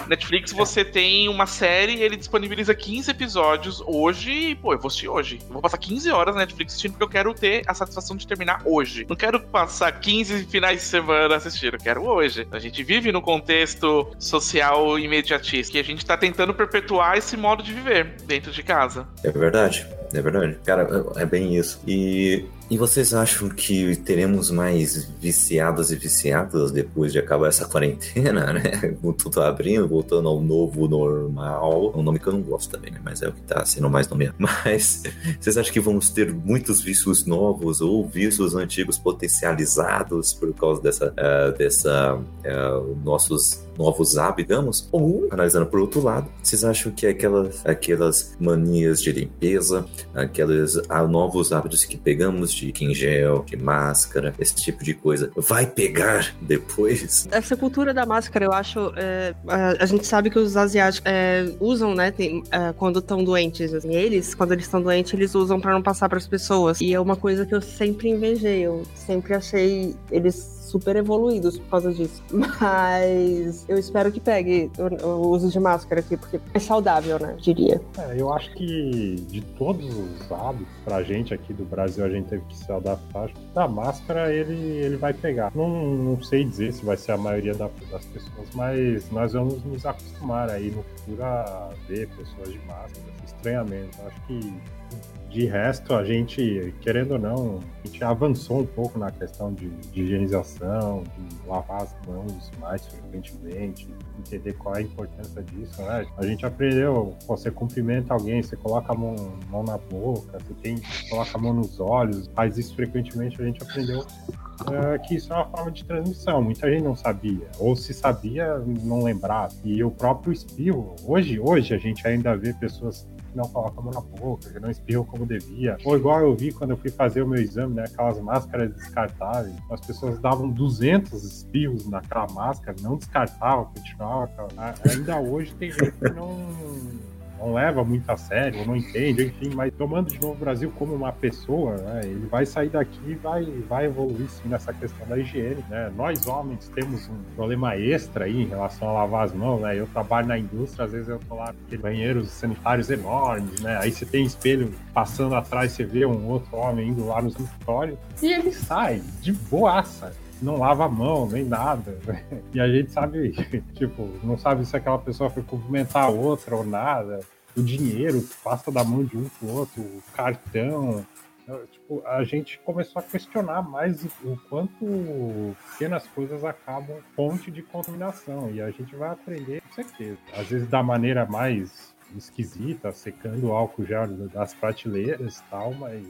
Netflix você tem uma série, ele disponibiliza 15 episódios hoje e, pô, eu vou assistir hoje. Eu vou passar 15 horas na Netflix assistindo porque eu quero ter a satisfação de terminar hoje. Não quero passar 15 finais de semana assistindo, eu quero hoje. A gente vive num contexto social imediatista que a gente tá tentando perpetuar esse modo de viver dentro de casa. É verdade. É verdade. Cara, é bem isso. E, e vocês acham que teremos mais viciadas e viciadas depois de acabar essa quarentena, né? Com tudo abrindo, voltando ao novo normal. É um nome que eu não gosto também, né? Mas é o que tá sendo mais nomeado. Mas vocês acham que vamos ter muitos vícios novos ou vícios antigos potencializados por causa dessa, uh, dessa uh, nossos novos hábitos, ou, analisando por outro lado, vocês acham que aquelas, aquelas manias de limpeza, aqueles ah, novos hábitos que pegamos de gel, de máscara, esse tipo de coisa, vai pegar depois? Essa cultura da máscara, eu acho, é, a, a, gente sabe que os asiáticos é, usam, né, tem, é, quando estão doentes, assim, eles, quando eles estão doentes, eles usam para não passar para as pessoas. E é uma coisa que eu sempre invejei, eu sempre achei eles super evoluídos por causa disso. Mas eu espero que pegue o, uso de máscara aqui, porque é saudável, né? Diria. É, eu acho que de todos os hábitos, pra gente aqui do Brasil, a gente teve que se adaptar. Da máscara ele, ele vai pegar. Não, não sei dizer se vai ser a maioria da, das pessoas, mas nós vamos nos acostumar aí no futuro a ver pessoas de máscara, estranhamento. Acho que de resto, a gente, querendo ou não, a gente avançou um pouco na questão de, de higienização, de lavar as mãos mais frequentemente, entender qual é a importância disso, né? A gente aprendeu, você cumprimenta alguém, você coloca a mão, mão na boca, você tem, coloca a mão nos olhos, faz isso frequentemente, a gente aprendeu é, que isso é uma forma de transmissão. Muita gente não sabia, ou se sabia, não lembrava. E o próprio espirro, hoje, hoje a gente ainda vê pessoas não coloca a mão na boca, que não espirram como devia. Ou igual eu vi quando eu fui fazer o meu exame, né? Aquelas máscaras descartáveis. As pessoas davam 200 espirros naquela máscara, não descartavam, continuava. Ainda hoje tem gente que não não leva muito a sério, não entende, enfim, mas tomando de novo o Brasil como uma pessoa, né, ele vai sair daqui e vai, vai evoluir sim nessa questão da higiene. Né? Nós homens temos um problema extra aí em relação a lavar as mãos, né? Eu trabalho na indústria, às vezes eu tô lá com banheiros sanitários enormes, né? Aí você tem espelho passando atrás, você vê um outro homem indo lá no escritório e ele sai de boaça não lava a mão, nem nada. E a gente sabe, tipo, não sabe se aquela pessoa foi cumprimentar a outra ou nada. O dinheiro passa da mão de um pro outro, o cartão. Tipo, a gente começou a questionar mais o quanto pequenas coisas acabam fonte de contaminação. E a gente vai aprender com certeza. Às vezes da maneira mais esquisita, secando álcool gel das prateleiras e tal, mas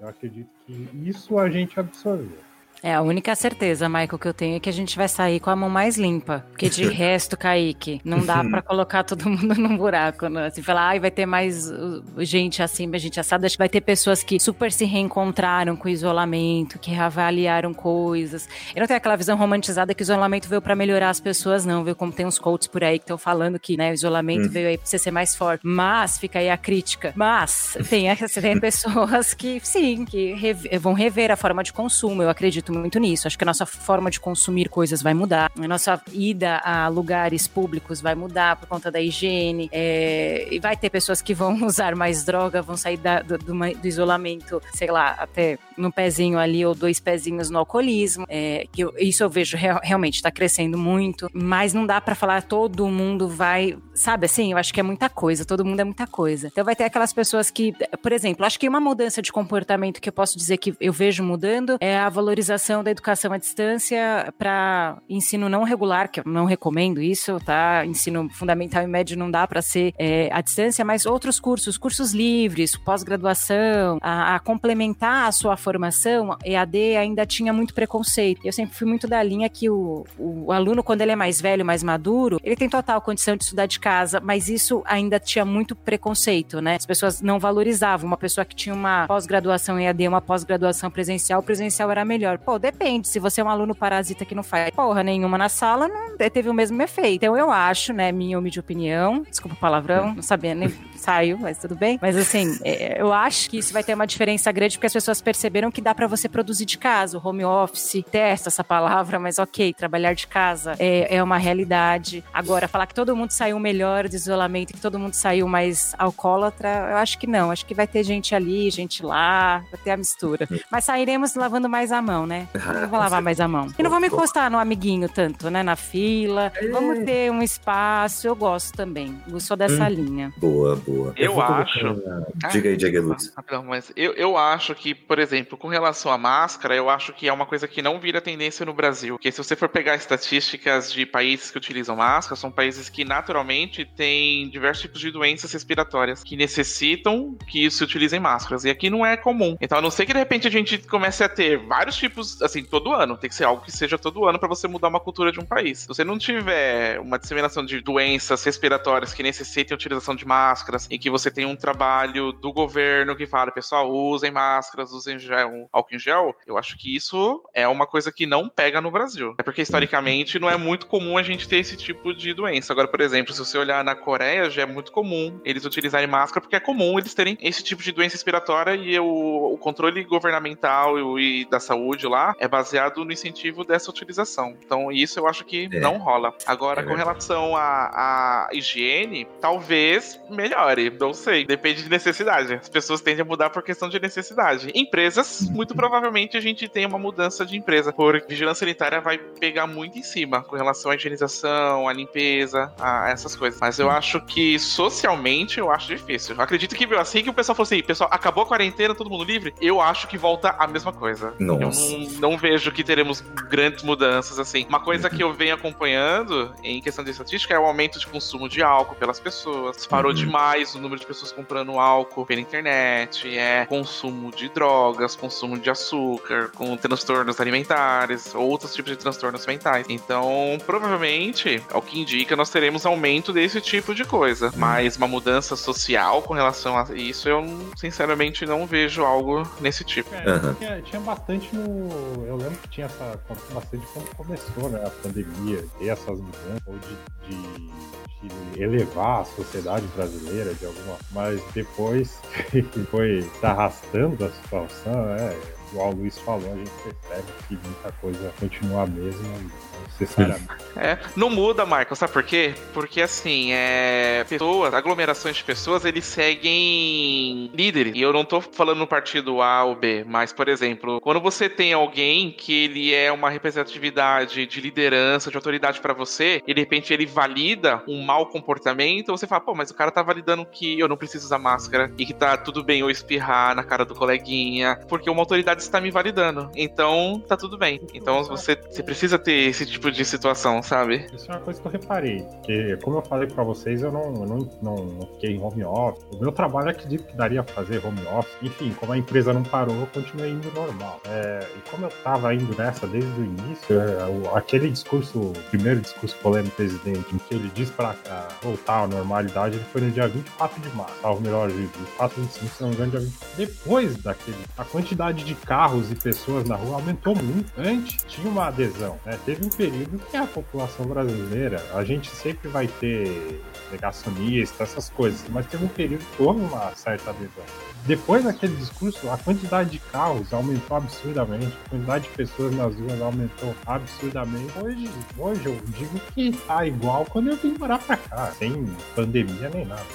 eu acredito que isso a gente absorveu. É, a única certeza, Michael, que eu tenho é que a gente vai sair com a mão mais limpa. Porque de resto, Kaique, não dá para colocar todo mundo num buraco, né? Assim, falar, ai, vai ter mais uh, gente assim, gente assada. Vai ter pessoas que super se reencontraram com o isolamento, que reavaliaram coisas. Eu não tenho aquela visão romantizada que o isolamento veio para melhorar as pessoas, não, viu? Como tem uns coaches por aí que estão falando que, né, o isolamento hum. veio aí pra você ser mais forte. Mas, fica aí a crítica. Mas, tem, tem pessoas que, sim, que vão rever a forma de consumo, eu acredito acredito muito nisso. Acho que a nossa forma de consumir coisas vai mudar, a nossa ida a lugares públicos vai mudar por conta da higiene. É, e vai ter pessoas que vão usar mais droga, vão sair da, do, do, do, isolamento, sei lá, até no pezinho ali ou dois pezinhos no alcoolismo. É, que eu, isso eu vejo real, realmente está crescendo muito, mas não dá para falar todo mundo vai, sabe assim? Eu acho que é muita coisa, todo mundo é muita coisa. Então vai ter aquelas pessoas que, por exemplo, acho que uma mudança de comportamento que eu posso dizer que eu vejo mudando é a valorização da educação à distância para ensino não regular, que eu não recomendo isso, tá? Ensino fundamental e médio não dá para ser é, à distância, mas outros cursos, cursos livres, pós-graduação, a, a, complementar a sua formação, EAD ainda tinha muito preconceito. Eu sempre fui muito da linha que o, o aluno, quando ele é mais velho, mais maduro, ele tem total condição de estudar de casa, mas isso ainda tinha muito preconceito, né? As pessoas não valorizavam. Uma pessoa que tinha uma pós-graduação EAD, uma pós-graduação presencial, o presencial era melhor. Pô, depende. Se você é um aluno parasita que não faz porra nenhuma na sala, não teve o mesmo efeito. Então eu acho, né, minha humilde opinião, desculpa o palavrão, não sabia nem saiu, mas tudo bem. Mas assim, é, eu acho que isso vai ter uma diferença grande porque as pessoas perceberam que dá para você produzir de casa, o home office, testa essa palavra, mas ok, trabalhar de casa é, é uma realidade. Agora, falar que todo mundo saiu melhor do isolamento, que todo mundo saiu mais alcoólatra, eu acho que não. Acho que vai ter gente ali, gente lá, vai ter a mistura. Mas sairemos lavando mais a mão, né? Não vou lavar mais a mão. E não vamos encostar no amiguinho tanto, né? Na fila. É. Vamos ter um espaço. Eu gosto também. Gostou dessa hum. linha. Boa, boa. Eu, eu acho. Ah, Diga aí, Diego Luz. Não, mas eu, eu acho que, por exemplo, com relação à máscara, eu acho que é uma coisa que não vira tendência no Brasil. Porque se você for pegar estatísticas de países que utilizam máscara, são países que naturalmente têm diversos tipos de doenças respiratórias que necessitam que se utilizem máscaras. E aqui não é comum. Então, a não ser que de repente a gente comece a ter vários tipos assim, todo ano. Tem que ser algo que seja todo ano para você mudar uma cultura de um país. Se você não tiver uma disseminação de doenças respiratórias que necessitem a utilização de máscaras, em que você tem um trabalho do governo que fala, pessoal, usem máscaras, usem gel, álcool em gel, eu acho que isso é uma coisa que não pega no Brasil. É porque historicamente não é muito comum a gente ter esse tipo de doença. Agora, por exemplo, se você olhar na Coreia, já é muito comum eles utilizarem máscara, porque é comum eles terem esse tipo de doença respiratória e o, o controle governamental e, e da saúde lá é baseado no incentivo dessa utilização. Então, isso eu acho que é. não rola. Agora, é com relação à, à higiene, talvez melhore. Não sei. Depende de necessidade. As pessoas tendem a mudar por questão de necessidade. Empresas, muito provavelmente a gente tem uma mudança de empresa, porque vigilância sanitária vai pegar muito em cima com relação à higienização, à limpeza, a essas coisas. Mas eu acho que socialmente eu acho difícil. Eu acredito que assim que o pessoal falou assim, pessoal, acabou a quarentena, todo mundo livre, eu acho que volta a mesma coisa. Nossa. Eu não, não vejo que teremos grandes mudanças assim. Uma coisa que eu venho acompanhando em questão de estatística é o aumento de consumo de álcool pelas pessoas. Parou uhum. demais o número de pessoas comprando álcool pela internet, é consumo de drogas, consumo de açúcar, com transtornos alimentares, outros tipos de transtornos mentais. Então, provavelmente, ao que indica, nós teremos aumento desse tipo de coisa. Mas uma mudança social com relação a isso, eu sinceramente não vejo algo nesse tipo. É, uhum. tinha, tinha, bastante no. Eu lembro que tinha essa. bastante quando começou né, a pandemia, ter essas mudanças, ou de, de, elevar a sociedade brasileira de alguma mas depois que foi se arrastando a situação, né? Igual o Luiz falou, a gente percebe que muita coisa continua a mesma necessariamente. É, não muda, Michael, sabe por quê? Porque assim, é, pessoas, aglomerações de pessoas, eles seguem líderes. E eu não tô falando no partido A ou B, mas, por exemplo, quando você tem alguém que ele é uma representatividade de liderança, de autoridade para você, e de repente ele valida um mau comportamento, você fala, pô, mas o cara tá validando que eu não preciso usar máscara e que tá tudo bem eu espirrar na cara do coleguinha, porque uma autoridade está me validando. Então, tá tudo bem. Então, você, você precisa ter esse tipo de situação, sabe? Isso é uma coisa que eu reparei, porque como eu falei para vocês, eu não, eu não, não, não, fiquei em home office. O meu trabalho acredito que daria pra fazer home office. Enfim, como a empresa não parou, eu continuei indo normal. É, e como eu tava indo nessa desde o início, é, aquele discurso, o primeiro discurso polêmico do presidente, em que ele disse para voltar à normalidade, ele foi no dia 24 de março, salvo melhor, 24, 25, se não me engano, dia 20. Depois daquele, a quantidade de carros e pessoas na rua aumentou muito. Antes tinha uma adesão, né? Teve um período que a população brasileira, a gente sempre vai ter negacionista, essas coisas, mas teve um período que uma certa adesão. Depois daquele discurso, a quantidade de carros aumentou absurdamente, a quantidade de pessoas nas ruas aumentou absurdamente. Hoje, hoje eu digo que tá igual quando eu vim morar pra cá, sem pandemia nem nada.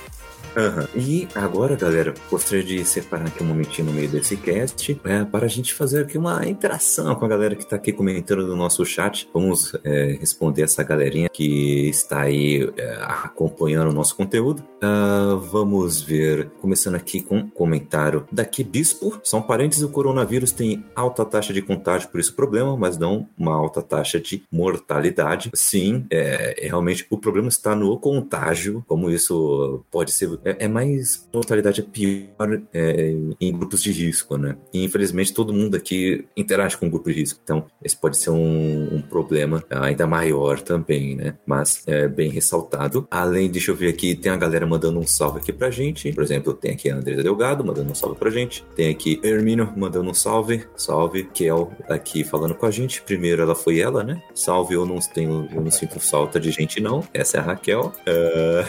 Uhum. E agora, galera, gostaria de separar aqui um momentinho no meio desse cast é, para a gente fazer aqui uma interação com a galera que está aqui comentando no nosso chat. Vamos é, responder essa galerinha que está aí é, acompanhando o nosso conteúdo. Uh, vamos ver, começando aqui com um comentário daqui, Bispo. São parentes do coronavírus tem alta taxa de contágio, por isso problema, mas não uma alta taxa de mortalidade. Sim, é, realmente o problema está no contágio, como isso pode ser é, é mais mortalidade é pior é, em grupos de risco, né? E infelizmente todo mundo aqui interage com grupos de risco, então esse pode ser um, um problema ainda maior também, né? Mas é bem ressaltado. Além, deixa eu ver aqui, tem a galera mandando um salve aqui pra gente. Por exemplo, tem aqui a Andresa Delgado mandando um salve pra gente. Tem aqui Hermínio mandando um salve. Salve. Kel aqui falando com a gente. Primeiro ela foi ela, né? Salve, eu não tenho, eu não sinto falta de gente, não. Essa é a Raquel. Uh...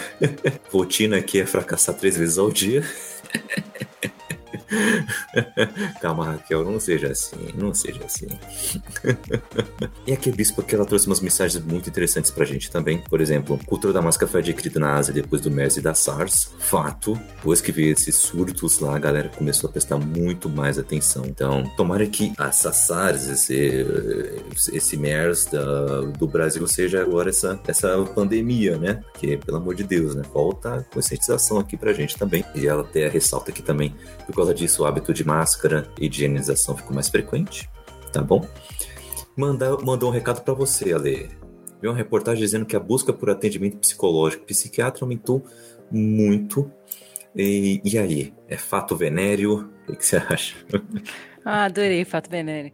Rotina aqui é fracassar três vezes ao dia. Calma, Raquel, não seja assim, não seja assim. e aqui, Bispo, que ela trouxe umas mensagens muito interessantes pra gente também. Por exemplo, cultura da máscara foi adquirida na Ásia depois do MERS e da SARS. Fato, depois que veio esses surtos lá, a galera começou a prestar muito mais atenção. Então, tomara que essa SARS, esse, esse MERS da, do Brasil seja agora essa, essa pandemia, né? Porque, pelo amor de Deus, né? Falta conscientização aqui pra gente também. E ela até ressalta aqui também, por causa disso o hábito de máscara e higienização ficou mais frequente, tá bom? Manda, mandou um recado para você, Ale. Viu uma reportagem dizendo que a busca por atendimento psicológico psiquiatra aumentou muito. E, e aí? É fato venéreo? O que você acha? Ah, adorei fato venéreo.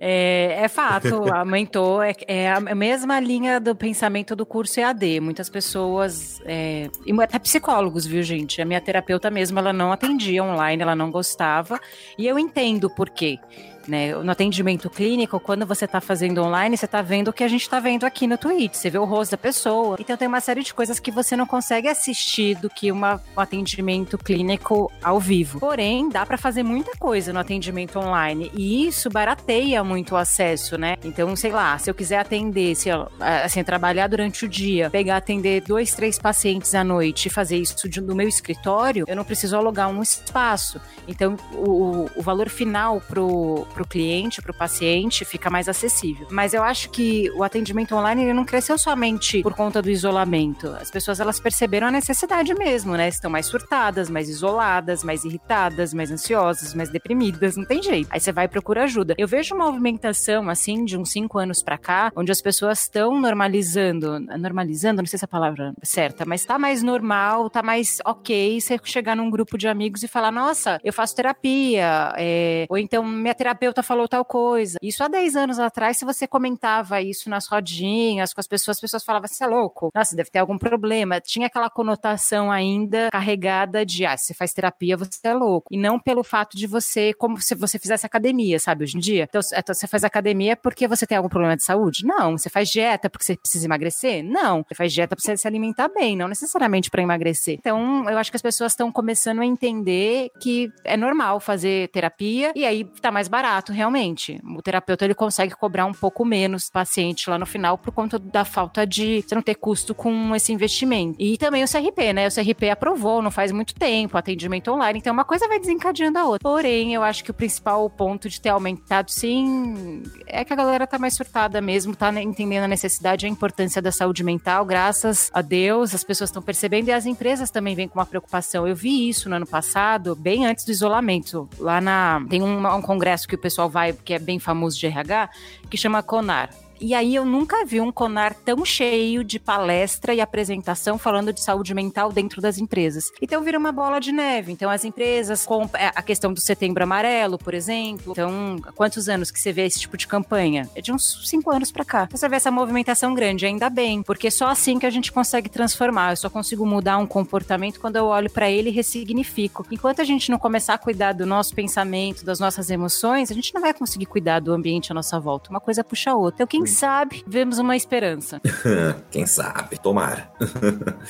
É, é fato, aumentou. É, é, a mesma linha do pensamento do curso EAD. Muitas pessoas, é, e até psicólogos, viu, gente? A minha terapeuta mesmo, ela não atendia online, ela não gostava. E eu entendo por quê. Né? No atendimento clínico, quando você está fazendo online, você está vendo o que a gente está vendo aqui no Twitch, você vê o rosto da pessoa. Então tem uma série de coisas que você não consegue assistir do que uma, um atendimento clínico ao vivo. Porém, dá para fazer muita coisa no atendimento online e isso barateia muito o acesso, né? Então, sei lá, se eu quiser atender, se eu, assim, trabalhar durante o dia, pegar atender dois, três pacientes à noite e fazer isso no meu escritório, eu não preciso alugar um espaço. Então, o, o valor final pro pro cliente, pro paciente, fica mais acessível. Mas eu acho que o atendimento online ele não cresceu somente por conta do isolamento. As pessoas elas perceberam a necessidade mesmo, né? Estão mais surtadas, mais isoladas, mais irritadas, mais ansiosas, mais deprimidas, não tem jeito. Aí você vai e procura ajuda. Eu vejo uma movimentação assim de uns cinco anos para cá, onde as pessoas estão normalizando, normalizando, não sei se é a palavra certa, mas tá mais normal, tá mais ok você chegar num grupo de amigos e falar, nossa, eu faço terapia, é... ou então minha terapeuta falou tal coisa. Isso há 10 anos atrás, se você comentava isso nas rodinhas com as pessoas, as pessoas falavam, você é louco? Nossa, deve ter algum problema. Tinha aquela conotação ainda carregada de, ah, se você faz terapia, você é louco. E não pelo fato de você, como se você fizesse academia, sabe, hoje em dia. Então, então você faz academia porque você tem algum problema de saúde? Não. Você faz dieta porque você precisa emagrecer? Não. Você faz dieta para você se alimentar bem, não necessariamente para emagrecer. Então, eu acho que as pessoas estão começando a entender que é normal fazer terapia e aí tá mais barato, realmente. O terapeuta ele consegue cobrar um pouco menos paciente lá no final por conta da falta de você não ter custo com esse investimento. E também o CRP, né? O CRP aprovou não faz muito tempo, atendimento online, então uma coisa vai desencadeando a outra. Porém, eu acho que o principal ponto de ter aumentado, sim, é que a galera tá mais surtada mesmo, tá entendendo a necessidade e a importância da saúde mental, graças a Deus, as pessoas estão percebendo e as empresas também vêm com uma preocupação. Eu vi isso no ano passado, bem antes do isolamento. Lá na. Tem um, um congresso que o pessoal vai, que é bem famoso de RH, que chama CONAR. E aí eu nunca vi um Conar tão cheio de palestra e apresentação falando de saúde mental dentro das empresas. Então vira uma bola de neve. Então as empresas, é, a questão do setembro amarelo, por exemplo. Então, quantos anos que você vê esse tipo de campanha? É de uns cinco anos para cá. Você vê essa movimentação grande, ainda bem, porque só assim que a gente consegue transformar. Eu só consigo mudar um comportamento quando eu olho para ele e ressignifico. Enquanto a gente não começar a cuidar do nosso pensamento, das nossas emoções, a gente não vai conseguir cuidar do ambiente à nossa volta. Uma coisa puxa a outra. Então, quem sabe, vemos uma esperança. Quem sabe? Tomara.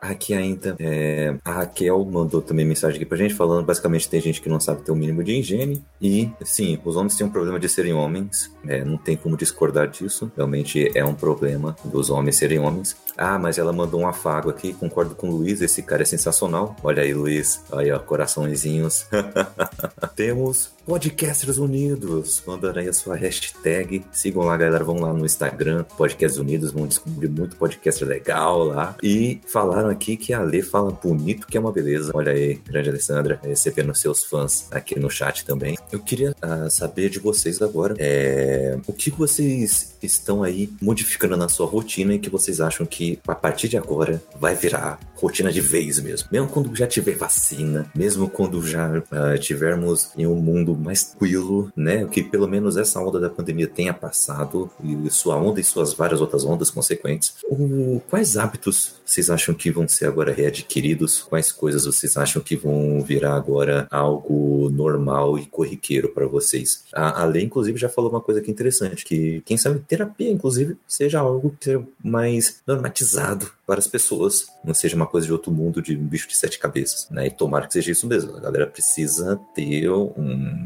Aqui ainda, é, a Raquel mandou também mensagem aqui pra gente, falando basicamente tem gente que não sabe ter o um mínimo de higiene. E, sim, os homens têm um problema de serem homens, é, não tem como discordar disso. Realmente é um problema dos homens serem homens. Ah, mas ela mandou um afago aqui, concordo com o Luiz, esse cara é sensacional. Olha aí, Luiz, aí ó, coraçõezinhos. Temos Podcasters Unidos, mandando aí a sua hashtag. Sigam lá, galera, vão lá no Instagram, Podcasters Unidos, vão descobrir muito podcast legal lá. E falaram aqui que a Lê fala bonito, que é uma beleza. Olha aí, grande Alessandra, recebendo seus fãs aqui no chat também. Eu queria uh, saber de vocês agora, é, o que vocês estão aí modificando na sua rotina e que vocês acham que a partir de agora vai virar rotina de vez mesmo. Mesmo quando já tiver vacina, mesmo quando já uh, tivermos em um mundo mais tranquilo, né? Que pelo menos essa onda da pandemia tenha passado e sua onda e suas várias outras ondas consequentes. O, quais hábitos vocês acham que vão ser agora readquiridos? Quais coisas vocês acham que vão virar agora algo normal e corriqueiro para vocês? A, a Lei, inclusive, já falou uma coisa que é interessante, que quem sabe terapia, inclusive, seja algo que seja mais normatizado para as pessoas, não seja uma coisa de outro mundo, de um bicho de sete cabeças, né? E tomara que seja isso mesmo. A galera precisa ter um,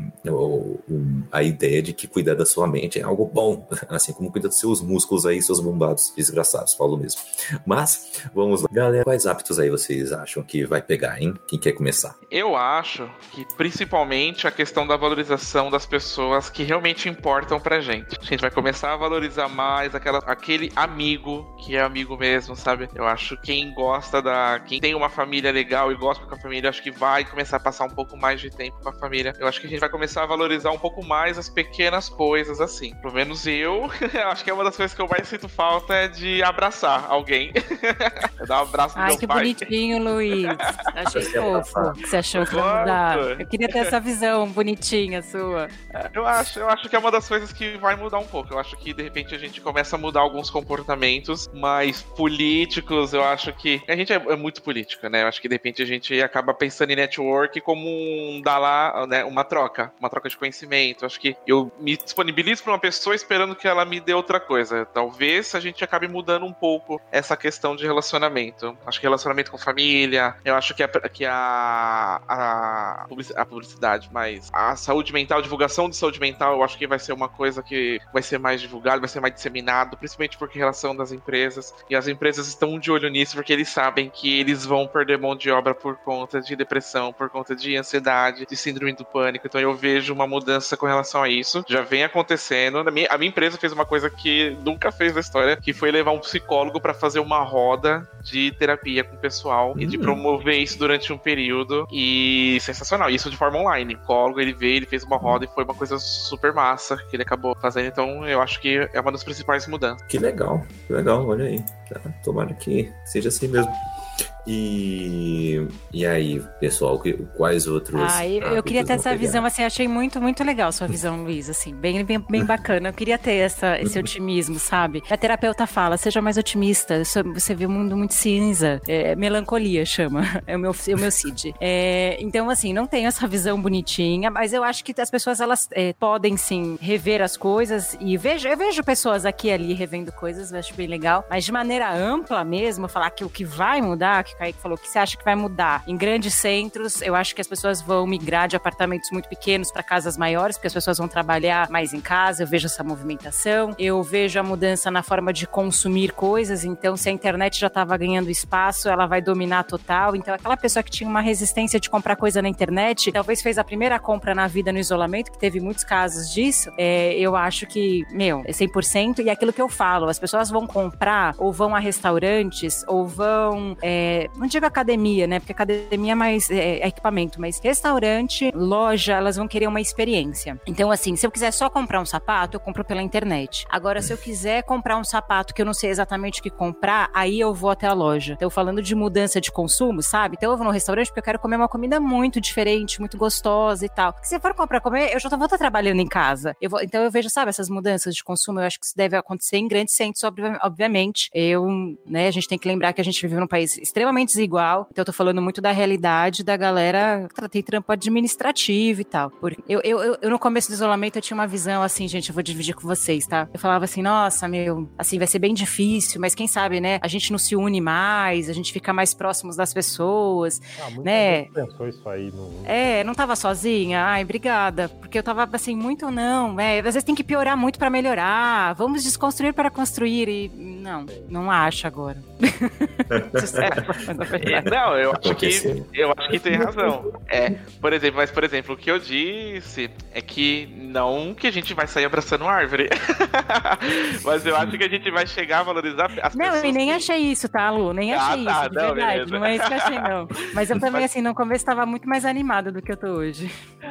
a ideia de que cuidar da sua mente é algo bom, assim como cuidar dos seus músculos aí, seus bombados desgraçados, falo mesmo. Mas, vamos lá. Galera, quais hábitos aí vocês acham que vai pegar, hein? Quem quer começar? Eu acho que principalmente a questão da valorização das pessoas que realmente importam pra gente. A gente vai começar a valorizar mais aquela, aquele amigo que é amigo mesmo, sabe? Eu acho que quem gosta da. Quem tem uma família legal e gosta com a família, acho que vai começar a passar um pouco mais de tempo com a família. Eu acho que a gente vai começar a valorizar um pouco mais as pequenas coisas, assim. Pelo menos eu, acho que é uma das coisas que eu mais sinto falta é de abraçar alguém. Dar um abraço no Ai, meu que pai. bonitinho, Luiz. Achei fofo. Você achou que mudar? Eu queria ter essa visão bonitinha sua. Eu acho, eu acho que é uma das coisas que vai mudar um pouco. Eu acho que de repente a gente começa a mudar alguns comportamentos mais políticos. Eu acho que a gente é, é muito política, né? Eu acho que de repente a gente acaba pensando em network como um dar lá, né, uma troca, uma troca de conhecimento. Acho que eu me disponibilizo para uma pessoa esperando que ela me dê outra coisa. Talvez a gente acabe mudando um pouco essa questão de relacionamento. Acho que relacionamento com família, eu acho que a, que a, a a publicidade, mas a saúde mental, divulgação de saúde mental, eu acho que vai ser uma coisa que vai ser mais divulgado, vai ser mais disseminado, principalmente por relação das empresas. E as empresas estão de olho nisso porque eles sabem que eles vão perder mão de obra por conta de depressão, por conta de ansiedade, de síndrome do pânico. Então eu vejo uma mudança com relação a isso. Já vem acontecendo. A minha, a minha empresa fez uma coisa que nunca fez na história, que foi levar um psicólogo para fazer uma roda de terapia com o pessoal e de Hum. promover isso durante um período. E sensacional. Isso de forma online. O psicólogo, ele veio, ele fez uma roda e foi uma coisa super massa que ele acabou fazendo. Então eu acho que é uma das principais mudanças. Que legal, que legal, olha aí. Tá, tomara que seja assim mesmo. E, e aí, pessoal, que- quais outros. Ah, eu, eu queria ter essa pegar? visão, assim, achei muito, muito legal sua visão, Luiz, assim, bem, bem, bem bacana. Eu queria ter essa, esse otimismo, sabe? A terapeuta fala, seja mais otimista, você vê o mundo muito cinza, é, melancolia chama, é o meu, é o meu CID. É, então, assim, não tenho essa visão bonitinha, mas eu acho que as pessoas, elas é, podem, sim, rever as coisas e vejo, eu vejo pessoas aqui e ali revendo coisas, eu acho bem legal, mas de maneira ampla mesmo, falar que o que vai mudar, que o Kaique falou, que você acha que vai mudar? Em grandes centros, eu acho que as pessoas vão migrar de apartamentos muito pequenos para casas maiores, porque as pessoas vão trabalhar mais em casa, eu vejo essa movimentação, eu vejo a mudança na forma de consumir coisas, então se a internet já estava ganhando espaço, ela vai dominar total, então aquela pessoa que tinha uma resistência de comprar coisa na internet, talvez fez a primeira compra na vida no isolamento, que teve muitos casos disso, é, eu acho que, meu, é 100%, e é aquilo que eu falo, as pessoas vão comprar, ou vão a restaurantes, ou vão, é, não digo academia, né, porque academia é mais é, é equipamento, mas restaurante, loja, elas vão querer uma experiência. Então, assim, se eu quiser só comprar um sapato, eu compro pela internet. Agora, se eu quiser comprar um sapato que eu não sei exatamente o que comprar, aí eu vou até a loja. Então, falando de mudança de consumo, sabe? Então, eu vou no restaurante porque eu quero comer uma comida muito diferente, muito gostosa e tal. Porque se eu for comprar comer, eu já vou estar trabalhando em casa. Eu vou- então, eu vejo, sabe, essas mudanças de consumo, eu acho que isso deve acontecer em grandes centros, obvi- obviamente. Eu, né, a gente tem que lembrar que a gente vive num país extremamente desigual. Então, eu tô falando muito da realidade da galera que tem trampo administrativo e tal. Porque eu, eu, eu, no começo do isolamento, eu tinha uma visão assim, gente, eu vou dividir com vocês, tá? Eu falava assim, nossa, meu, assim, vai ser bem difícil, mas quem sabe, né? A gente não se une mais, a gente fica mais próximos das pessoas. Ah, Né? gente pensou isso aí no. É, não tava sozinha? Ai, obrigada. Porque eu tava assim, muito não. É, às vezes tem que piorar muito pra melhorar. Vamos desconstruir para construir. E não, não acho agora. É, não, eu acho que eu acho que tem razão. É, por exemplo, mas por exemplo, o que eu disse é que não que a gente vai sair abraçando árvore. mas eu acho que a gente vai chegar a valorizar as Não, pessoas. eu nem que- achei isso, tá, Lu? Nem Ah, achei tá, isso, de não, verdade. beleza. Não é isso que eu achei, não. Mas eu também, assim, no começo tava muito mais animada do que eu tô hoje.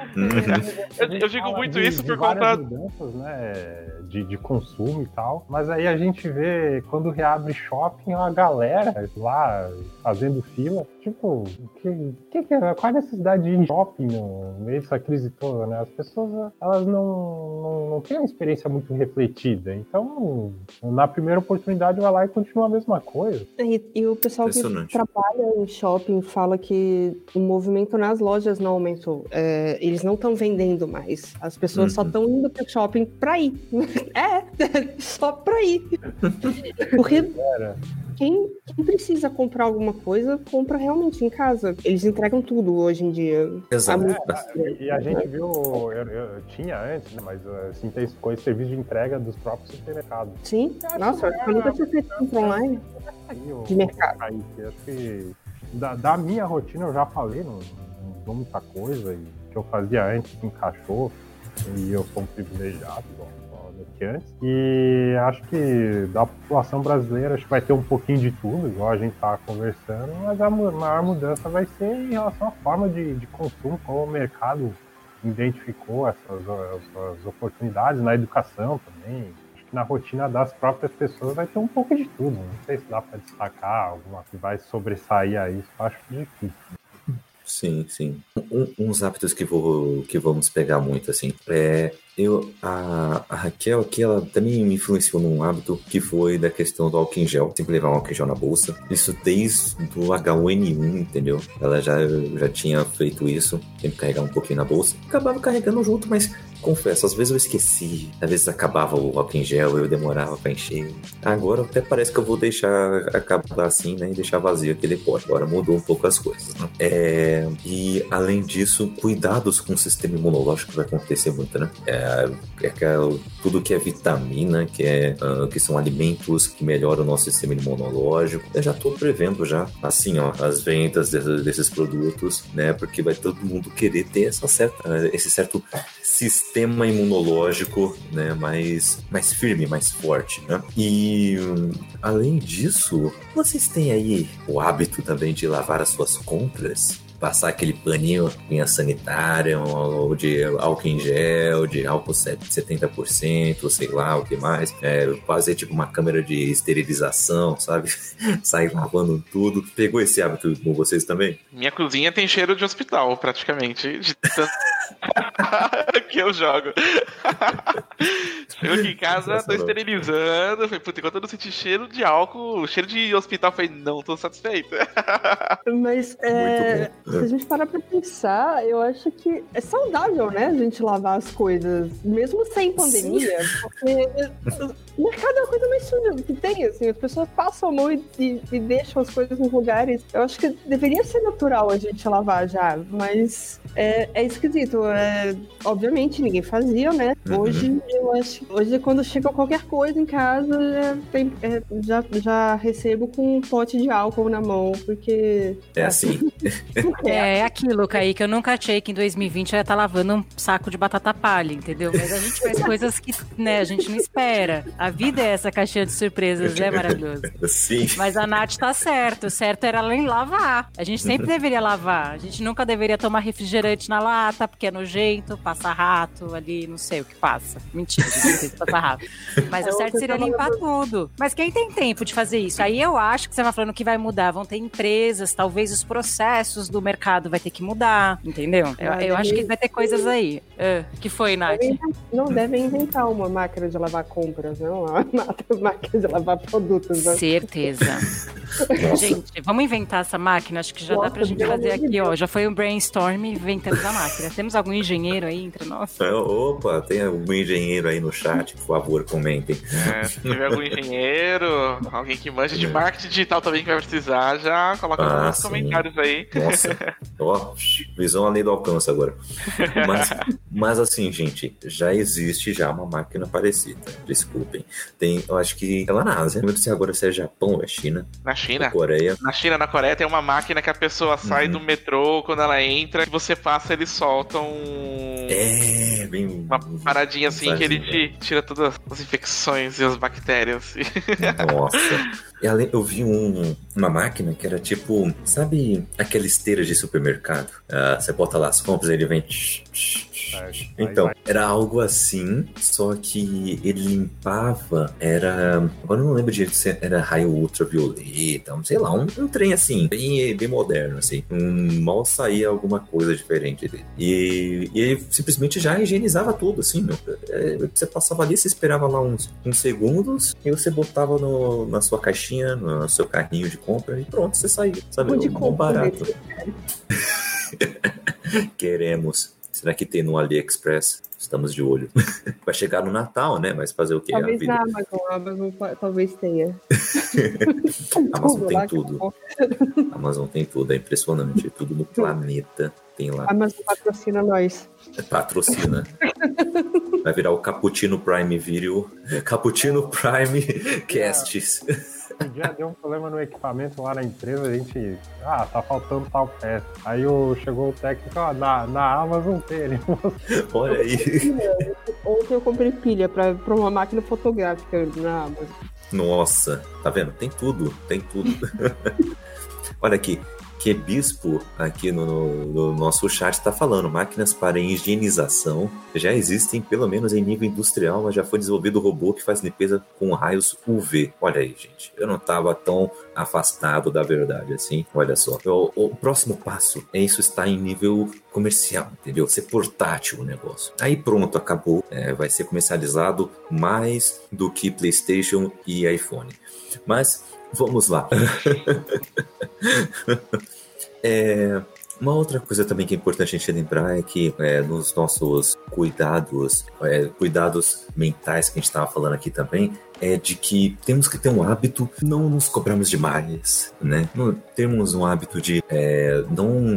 Eu- eu digo muito de- isso por conta- mudanças, né, de, de consumo e tal. Mas aí a gente vê quando reabre shopping a galera lá fazendo fila. Tipo, que, que, que- qual a necessidade de ir em shopping no meio dessa crise toda, né? As pessoas elas não, não, não têm uma experiência muito refletida. Então, na primeira oportunidade, vai lá e continua a mesma coisa. E, e o pessoal que trabalha em shopping fala que o movimento nas lojas não aumentou. É, eles não estão vendendo mais. As pessoas só Uhum. estão indo pro shopping pra ir. É, só pra ir. Porque quem, quem precisa comprar alguma coisa, compra realmente em casa. Eles entregam tudo hoje em dia. Exato. É, E a gente viu, eu, eu tinha antes, né, mas se intensificou esse serviço de entrega dos próprios supermercados. Sim, nossa, eu nunca tinha feito compra online. Eu- De mercado. Aí, que acho que da, da minha rotina eu já falei, não, não dou muita coisa, e que eu fazia antes encaixou, e eu sou um privilegiado, igual do que antes. E acho que da população brasileira acho que vai ter um pouquinho de tudo, igual a gente tá conversando, mas a maior mudança vai ser em relação à forma de, de consumo, como o mercado identificou essas, essas oportunidades na educação também. Acho que na rotina das próprias pessoas vai ter um pouco de tudo. Não sei se dá para destacar alguma que vai sobressair a isso. Acho difícil. Sim, sim. Um- uns hábitos que, vou, que vamos pegar muito, assim. É, eu, a, a Raquel aqui, ela também me influenciou num hábito que foi da questão do álcool em gel. Sempre levar um álcool em gel na bolsa. Isso desde o H1N1, entendeu? Ela já, já tinha feito isso. Sempre carregar um pouquinho na bolsa. Acabava carregando junto, mas confesso, às vezes eu esqueci, às vezes acabava o álcool em gel, eu demorava pra encher. Agora até parece que eu vou deixar acabar assim, né? E deixar vazio aquele pote. Agora mudou um pouco as coisas, né? É, e além disso, cuidados com o sistema imunológico vai acontecer muito, né? É, é que é tudo que é vitamina, que, é, uh, que são alimentos que melhoram o nosso sistema imunológico. Eu já tô prevendo já, assim, ó, as vendas desses, desses produtos, né? Porque vai todo mundo querer ter essa certa, esse certo sistema imunológico, né? Mais, mais firme, mais forte, né? E além disso, vocês têm aí o hábito também de lavar as suas compras? passar aquele paninho linha sanitária, ou de álcool em gel, de álcool 70%, sei lá o que mais. É, fazer tipo uma câmera de esterilização, sabe? Sair lavando tudo. Pegou esse hábito com vocês também? Minha cozinha tem cheiro de hospital, praticamente. De tanto que eu jogo. Chego aqui em casa, tô esterilizando. Falei, puta, enquanto eu não senti cheiro de álcool, cheiro de hospital, falei, não tô satisfeito. Mas é, se a gente parar pra pensar, eu acho que é saudável, né? A gente lavar as coisas, mesmo sem pandemia, Sim. porque o mercado é a coisa mais suja que tem, assim, as pessoas passam a mão e, e, e deixam as coisas nos lugares. Eu acho que deveria ser natural a gente lavar já, mas é, é esquisito. É, obviamente, ninguém fazia, né? Uhum. Hoje, eu acho. Hoje, quando chega qualquer coisa em casa, já, tem, é, já, já recebo com um pote de álcool na mão, porque. É assim. é, é aquilo, Kaique. Eu nunca achei que em 2020 eu ia estar lavando um saco de batata palha, entendeu? Mas a gente faz coisas que, né, a gente não espera. A vida é essa caixinha de surpresas, né? Maravilhoso. Sim. Mas a Nath tá certo. O certo era além lavar. A gente sempre deveria lavar. A gente nunca deveria tomar refrigerante na lata, porque é nojento, passa rato ali, não sei o que passa. Mentira, não sei se passa rato. Mas o certo seria limpar tudo. Mas quem tem tempo de fazer isso? Aí eu acho que você vai falando que vai mudar. Vão ter empresas, talvez os processos do mercado vai ter que mudar, entendeu? Eu, eu acho que vai ter coisas aí. Uh, que foi, Nath? Não devem inventar uma máquina de lavar compras, não? Uma máquina de lavar produtos. Né? Certeza. gente, vamos inventar essa máquina? Acho que já Nossa, dá pra gente fazer aqui, ó. Já foi um brainstorm inventando a máquina. Temos algum engenheiro aí entre nós? É, opa, tem algum engenheiro aí no chat, por favor, comentem. É, se tiver algum engenheiro, alguém que manja de é. marketing digital também que vai precisar, já coloca ah, nos comentários aí. Nossa, ó, visão além do alcance agora. Mas, mas assim, gente, já existe já uma máquina parecida. Desculpem. Tem, eu acho que ela na Ásia. Não sei se agora se é Japão ou é China. Na China? Na Coreia. Na China, na Coreia tem uma máquina que a pessoa sai uhum. do metrô, quando ela entra, que você passa, eles soltam. É, bem. Uma paradinha assim que ele te tira todas as infecções e as bactérias. Nossa. Eu vi um, uma máquina que era tipo, sabe aquela esteira de supermercado? Uh, você bota lá as compras e ele vem. Então, era algo assim, só que ele limpava, era. Agora eu não lembro de se era raio ultravioleta, sei lá, um, um trem assim, bem, bem moderno, assim. Um, mal saía alguma coisa diferente dele. E, e ele simplesmente já higienizava tudo, assim, meu. É, você passava ali, você esperava lá uns, uns segundos e você botava no, na sua caixinha, no seu carrinho de compra e pronto, você saía, sabe? Um de compra, barato. Queremos. Será que tem no AliExpress? Estamos de olho. Vai chegar no Natal, né? Mas fazer o quê? Talvez na Amazon, Amazon talvez tenha. Amazon tem tudo. Amazon tem tudo, é impressionante. Tudo no planeta tem lá. Amazon patrocina nós. Patrocina. Vai virar o Cappuccino Prime Video. Cappuccino Prime Casts. Um dia deu um problema no equipamento lá na empresa, a gente. Ah, tá faltando tal peça. Aí o, chegou o técnico, ó, na, na Amazon tem. Ele Olha aí. Ontem eu comprei pilha pra, pra uma máquina fotográfica na Amazon. Nossa, tá vendo? Tem tudo, tem tudo. Olha aqui, que Bispo aqui no, no nosso chat está falando, máquinas para higienização já existem pelo menos em nível industrial, mas já foi desenvolvido um robô que faz limpeza com raios UV. Olha aí, gente, eu não estava tão afastado da verdade assim. Olha só, o, o, próximo passo é isso estar em nível comercial, entendeu? Ser portátil o negócio. Aí pronto, acabou. É, vai ser comercializado mais do que PlayStation e iPhone. Mas Vamos lá. é, Uma outra coisa também que é importante a gente lembrar é que é, nos nossos cuidados, é, cuidados mentais que a gente estava falando aqui também, é de que temos que ter um hábito não nos cobrarmos demais, né? Temos um hábito de é, não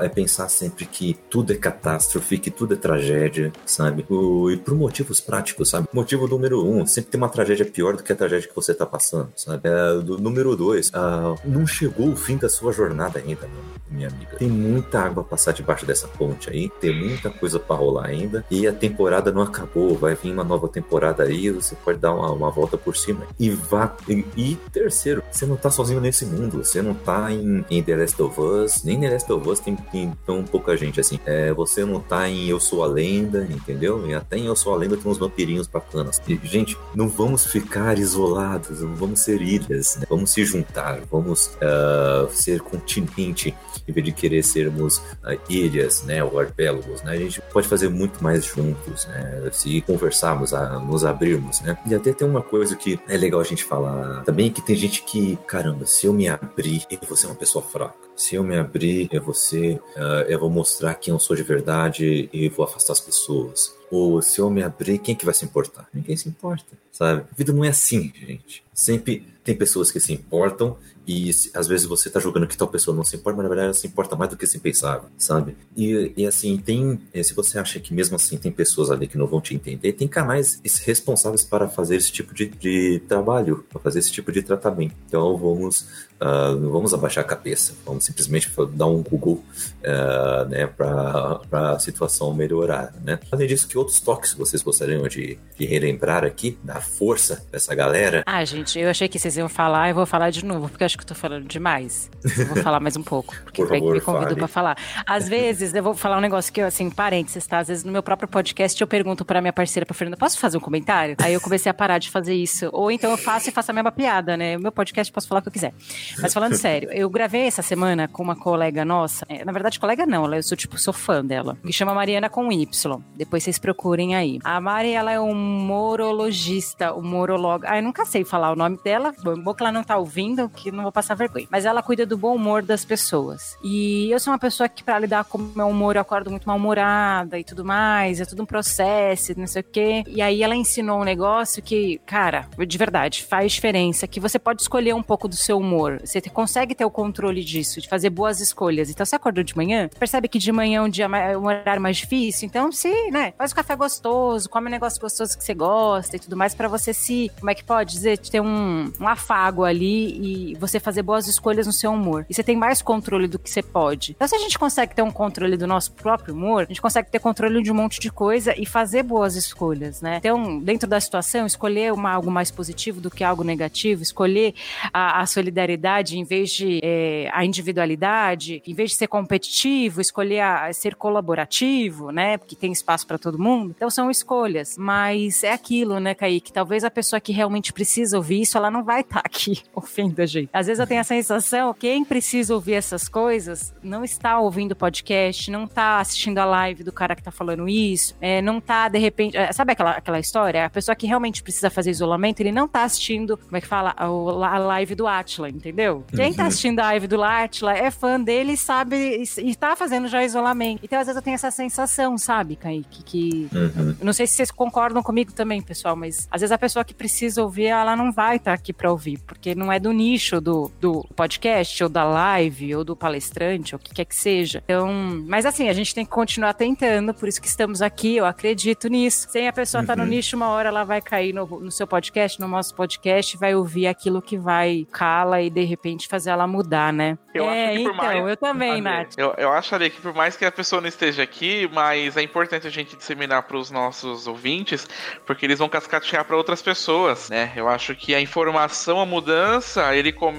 é pensar sempre que tudo é catástrofe, que tudo é tragédia, sabe? O, e por motivos práticos, sabe? Motivo número um, sempre tem uma tragédia pior do que a tragédia que você tá passando, sabe? É, do número dois, ah, não chegou o fim da sua jornada ainda, minha amiga. Tem muita água a passar debaixo dessa ponte aí, tem muita coisa para rolar ainda, e a temporada não acabou, vai vir uma nova temporada aí, você pode dar uma, uma volta por cima e vá. E, e, terceiro, você não tá sozinho nesse mundo, você não tá em, em The Last of Us, nem The Last of Us tem, tem tão pouca gente assim. É, você não tá em Eu Sou a Lenda, entendeu? E até em Eu Sou a Lenda tem uns vampirinhos bacanas. E, gente, não vamos ficar isolados, não vamos ser ilhas, né? vamos se juntar, vamos uh, ser continente em vez de querer sermos uh, ilhas, né, ou arpélagos, né? A gente pode fazer muito mais juntos, né? Se conversarmos, a, nos abrirmos, né? E até tem uma coisa que é legal a gente falar também, que tem gente que, caramba, se eu me abrir, eu vou ser uma pessoa fraca se eu me abrir, eu vou ser, uh, eu vou mostrar quem eu sou de verdade e vou afastar as pessoas. Ou se eu me abrir, quem que vai se importar? Ninguém se importa, sabe? A vida não é assim, gente. Sempre tem pessoas que se importam e às vezes você tá julgando que tal pessoa não se importa, mas na verdade ela se importa mais do que se pensava, sabe? E, e assim, tem. Eh, se você acha que mesmo assim tem pessoas ali que não vão te entender, tem canais responsáveis para fazer esse tipo de, de trabalho, para fazer esse tipo de tratamento. Então vamos Uh, não vamos abaixar a cabeça, vamos simplesmente dar um Google uh, né, para a situação melhorar. Né? Além disso, que outros toques vocês gostariam de, de relembrar aqui, dar força para essa galera? Ah, gente, eu achei que vocês iam falar, eu vou falar de novo, porque acho que eu tô falando demais. Eu vou falar mais um pouco, porque Por favor, me convidou para falar. Às vezes, eu vou falar um negócio que, assim, parênteses, tá? Às vezes no meu próprio podcast eu pergunto para minha parceira, para Fernanda, posso fazer um comentário? Aí eu comecei a parar de fazer isso. Ou então eu faço e faço a mesma piada, né? O meu podcast eu posso falar o que eu quiser. Mas falando sério, eu gravei essa semana com uma colega nossa. É, na verdade, colega não, eu sou tipo, sou fã dela. Que chama Mariana com Y. Depois vocês procurem aí. A Mari, ela é um morologista, um morologo. Ah, eu nunca sei falar o nome dela. Bom que ela não tá ouvindo, que não vou passar vergonha. Mas ela cuida do bom humor das pessoas. E eu sou uma pessoa que, para lidar com o meu humor, eu acordo muito mal-humorada e tudo mais. É tudo um processo, não sei o quê. E aí ela ensinou um negócio que, cara, de verdade, faz diferença. Que você pode escolher um pouco do seu humor. Você consegue ter o controle disso, de fazer boas escolhas. Então, você acordou de manhã, percebe que de manhã é um dia mais, um horário mais difícil, então se, né, faz o café gostoso, come um negócio gostoso que você gosta e tudo mais, para você se, como é que pode dizer, ter um, um afago ali e você fazer boas escolhas no seu humor. E você tem mais controle do que você pode. Então, se a gente consegue ter um controle do nosso próprio humor, a gente consegue ter controle de um monte de coisa e fazer boas escolhas, né? Então, dentro da situação, escolher uma, algo mais positivo do que algo negativo, escolher a, a solidariedade em vez de é, a individualidade, em vez de ser competitivo, escolher a, ser colaborativo, né? Porque tem espaço para todo mundo. Então são escolhas. Mas é aquilo, né, Kaique? Talvez a pessoa que realmente precisa ouvir isso, ela não vai estar tá aqui ouvindo a gente. Às vezes eu tenho a sensação, quem precisa ouvir essas coisas não está ouvindo o podcast, não está assistindo a live do cara que está falando isso, é, não está de repente. É, sabe aquela, aquela história? A pessoa que realmente precisa fazer isolamento, ele não está assistindo, como é que fala? A, a live do Atila, entendeu? Quem tá uhum. assistindo a live do Lartla é fã dele e sabe, e, tá fazendo já isolamento. Então, às vezes, eu tenho essa sensação, sabe, Kaique? Que. Uhum. Não sei se vocês concordam comigo também, pessoal, mas às vezes a pessoa que precisa ouvir, ela não vai estar tá aqui para ouvir, porque não é do nicho do, do podcast, ou da live, ou do palestrante, ou o que quer que seja. Então, mas assim, a gente tem que continuar tentando, por isso que estamos aqui, eu acredito nisso. Sem a pessoa estar uhum. tá no nicho, uma hora ela vai cair no, no seu podcast, no nosso podcast, vai ouvir aquilo que vai cala e de repente fazer ela mudar, né? Eu é, acho que por então, mais... eu também, Nath. Eu, eu acharia que por mais que a pessoa não esteja aqui, mas é importante a gente disseminar para os nossos ouvintes, porque eles vão cascatear para outras pessoas, né? Eu acho que a informação, a mudança, ele começa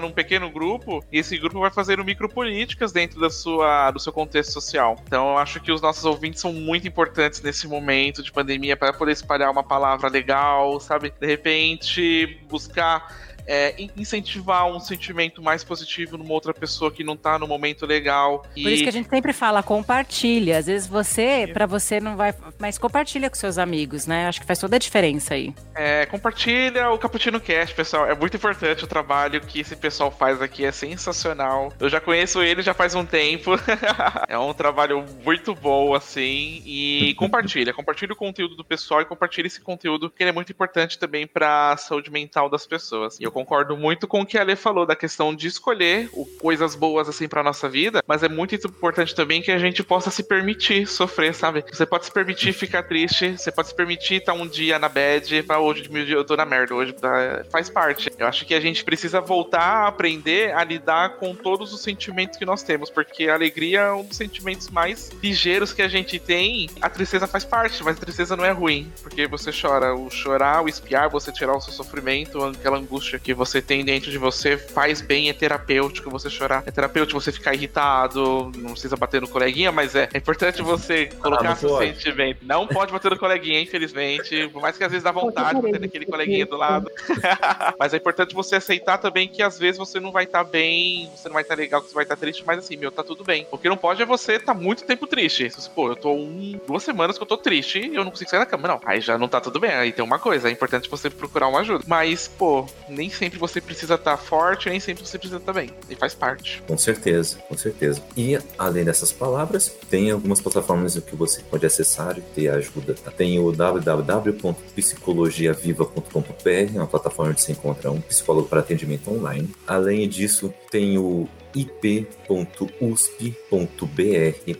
num pequeno grupo e esse grupo vai fazer micropolíticas dentro da sua, do seu contexto social. Então eu acho que os nossos ouvintes são muito importantes nesse momento de pandemia para poder espalhar uma palavra legal, sabe? De repente buscar é, incentivar um sentimento mais positivo numa outra pessoa que não tá no momento legal. E... Por isso que a gente sempre fala, compartilha. Às vezes você, para você não vai. Mas compartilha com seus amigos, né? Acho que faz toda a diferença aí. É, compartilha o Cappuccino Cast, pessoal. É muito importante o trabalho que esse pessoal faz aqui, é sensacional. Eu já conheço ele já faz um tempo. é um trabalho muito bom, assim. E compartilha, compartilha o conteúdo do pessoal e compartilha esse conteúdo, que ele é muito importante também pra saúde mental das pessoas. E eu concordo muito com o que a Ale falou da questão de escolher o, coisas boas, assim, pra nossa vida, mas é muito importante também que a gente possa se permitir sofrer, sabe? Você pode se permitir ficar triste, você pode se permitir estar um dia na bad, pra hoje eu tô na merda, hoje tá, faz parte. Eu acho que a gente precisa voltar a aprender a lidar com todos os sentimentos que nós temos, porque a alegria é um dos sentimentos mais ligeiros que a gente tem. A tristeza faz parte, mas a tristeza não é ruim, porque você chora. O chorar, o espiar, você tirar o seu sofrimento, aquela angústia que você tem dentro de você, faz bem, é terapêutico você chorar. É terapêutico você ficar irritado, não precisa bater no coleguinha, mas é, é importante você colocar ah, seu pode. sentimento. Não pode bater no coleguinha, infelizmente, por mais que às vezes dá vontade de ter aquele coleguinha do lado. mas é importante você aceitar também que às vezes você não vai estar tá bem, você não vai estar tá legal, que você vai estar tá triste, mas assim, meu, tá tudo bem. O que não pode é você estar tá muito tempo triste. Pô, eu tô um, duas semanas que eu tô triste e eu não consigo sair da cama. Não, aí já não tá tudo bem. Aí tem uma coisa, é importante você procurar uma ajuda. Mas, pô, nem sempre você precisa estar tá forte, nem sempre você precisa estar tá bem. E faz parte. Com certeza, com certeza. E além dessas palavras, tem algumas plataformas que você pode acessar e ter ajuda. Tem o www.psicologiaviva.com.br, uma plataforma onde você encontra um psicólogo para atendimento online. Além disso, tem o ip.usp.br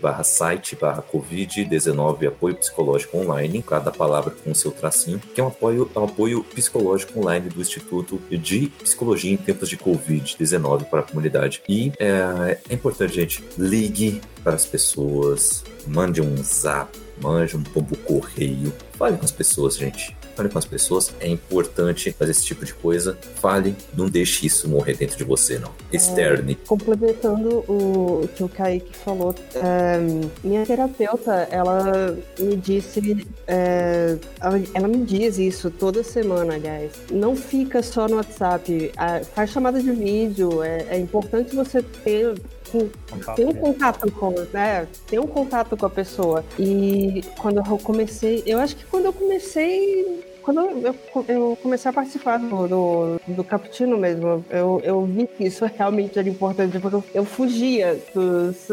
barra site barra Covid-19 apoio psicológico online, cada palavra com seu tracinho, que é um apoio, um apoio psicológico online do Instituto de Psicologia em tempos de Covid-19 para a comunidade. E é, é importante, gente, ligue para as pessoas, mande um zap, mande um pombo correio, fale com as pessoas, gente fale com as pessoas. É importante fazer esse tipo de coisa. Fale, não deixe isso morrer dentro de você, não. Externe. É, complementando o que o Kaique falou, é, minha terapeuta, ela me disse, é, ela, me diz isso toda semana, aliás. Não fica só no WhatsApp, faz chamada de vídeo. É, é importante você ter tem um contato com, né? Tem um contato com a pessoa. E quando eu comecei, eu acho que quando eu comecei quando eu, eu, comecei a participar do, do, do Cappuccino mesmo, eu, eu vi que isso realmente era importante, porque eu, eu fugia dos.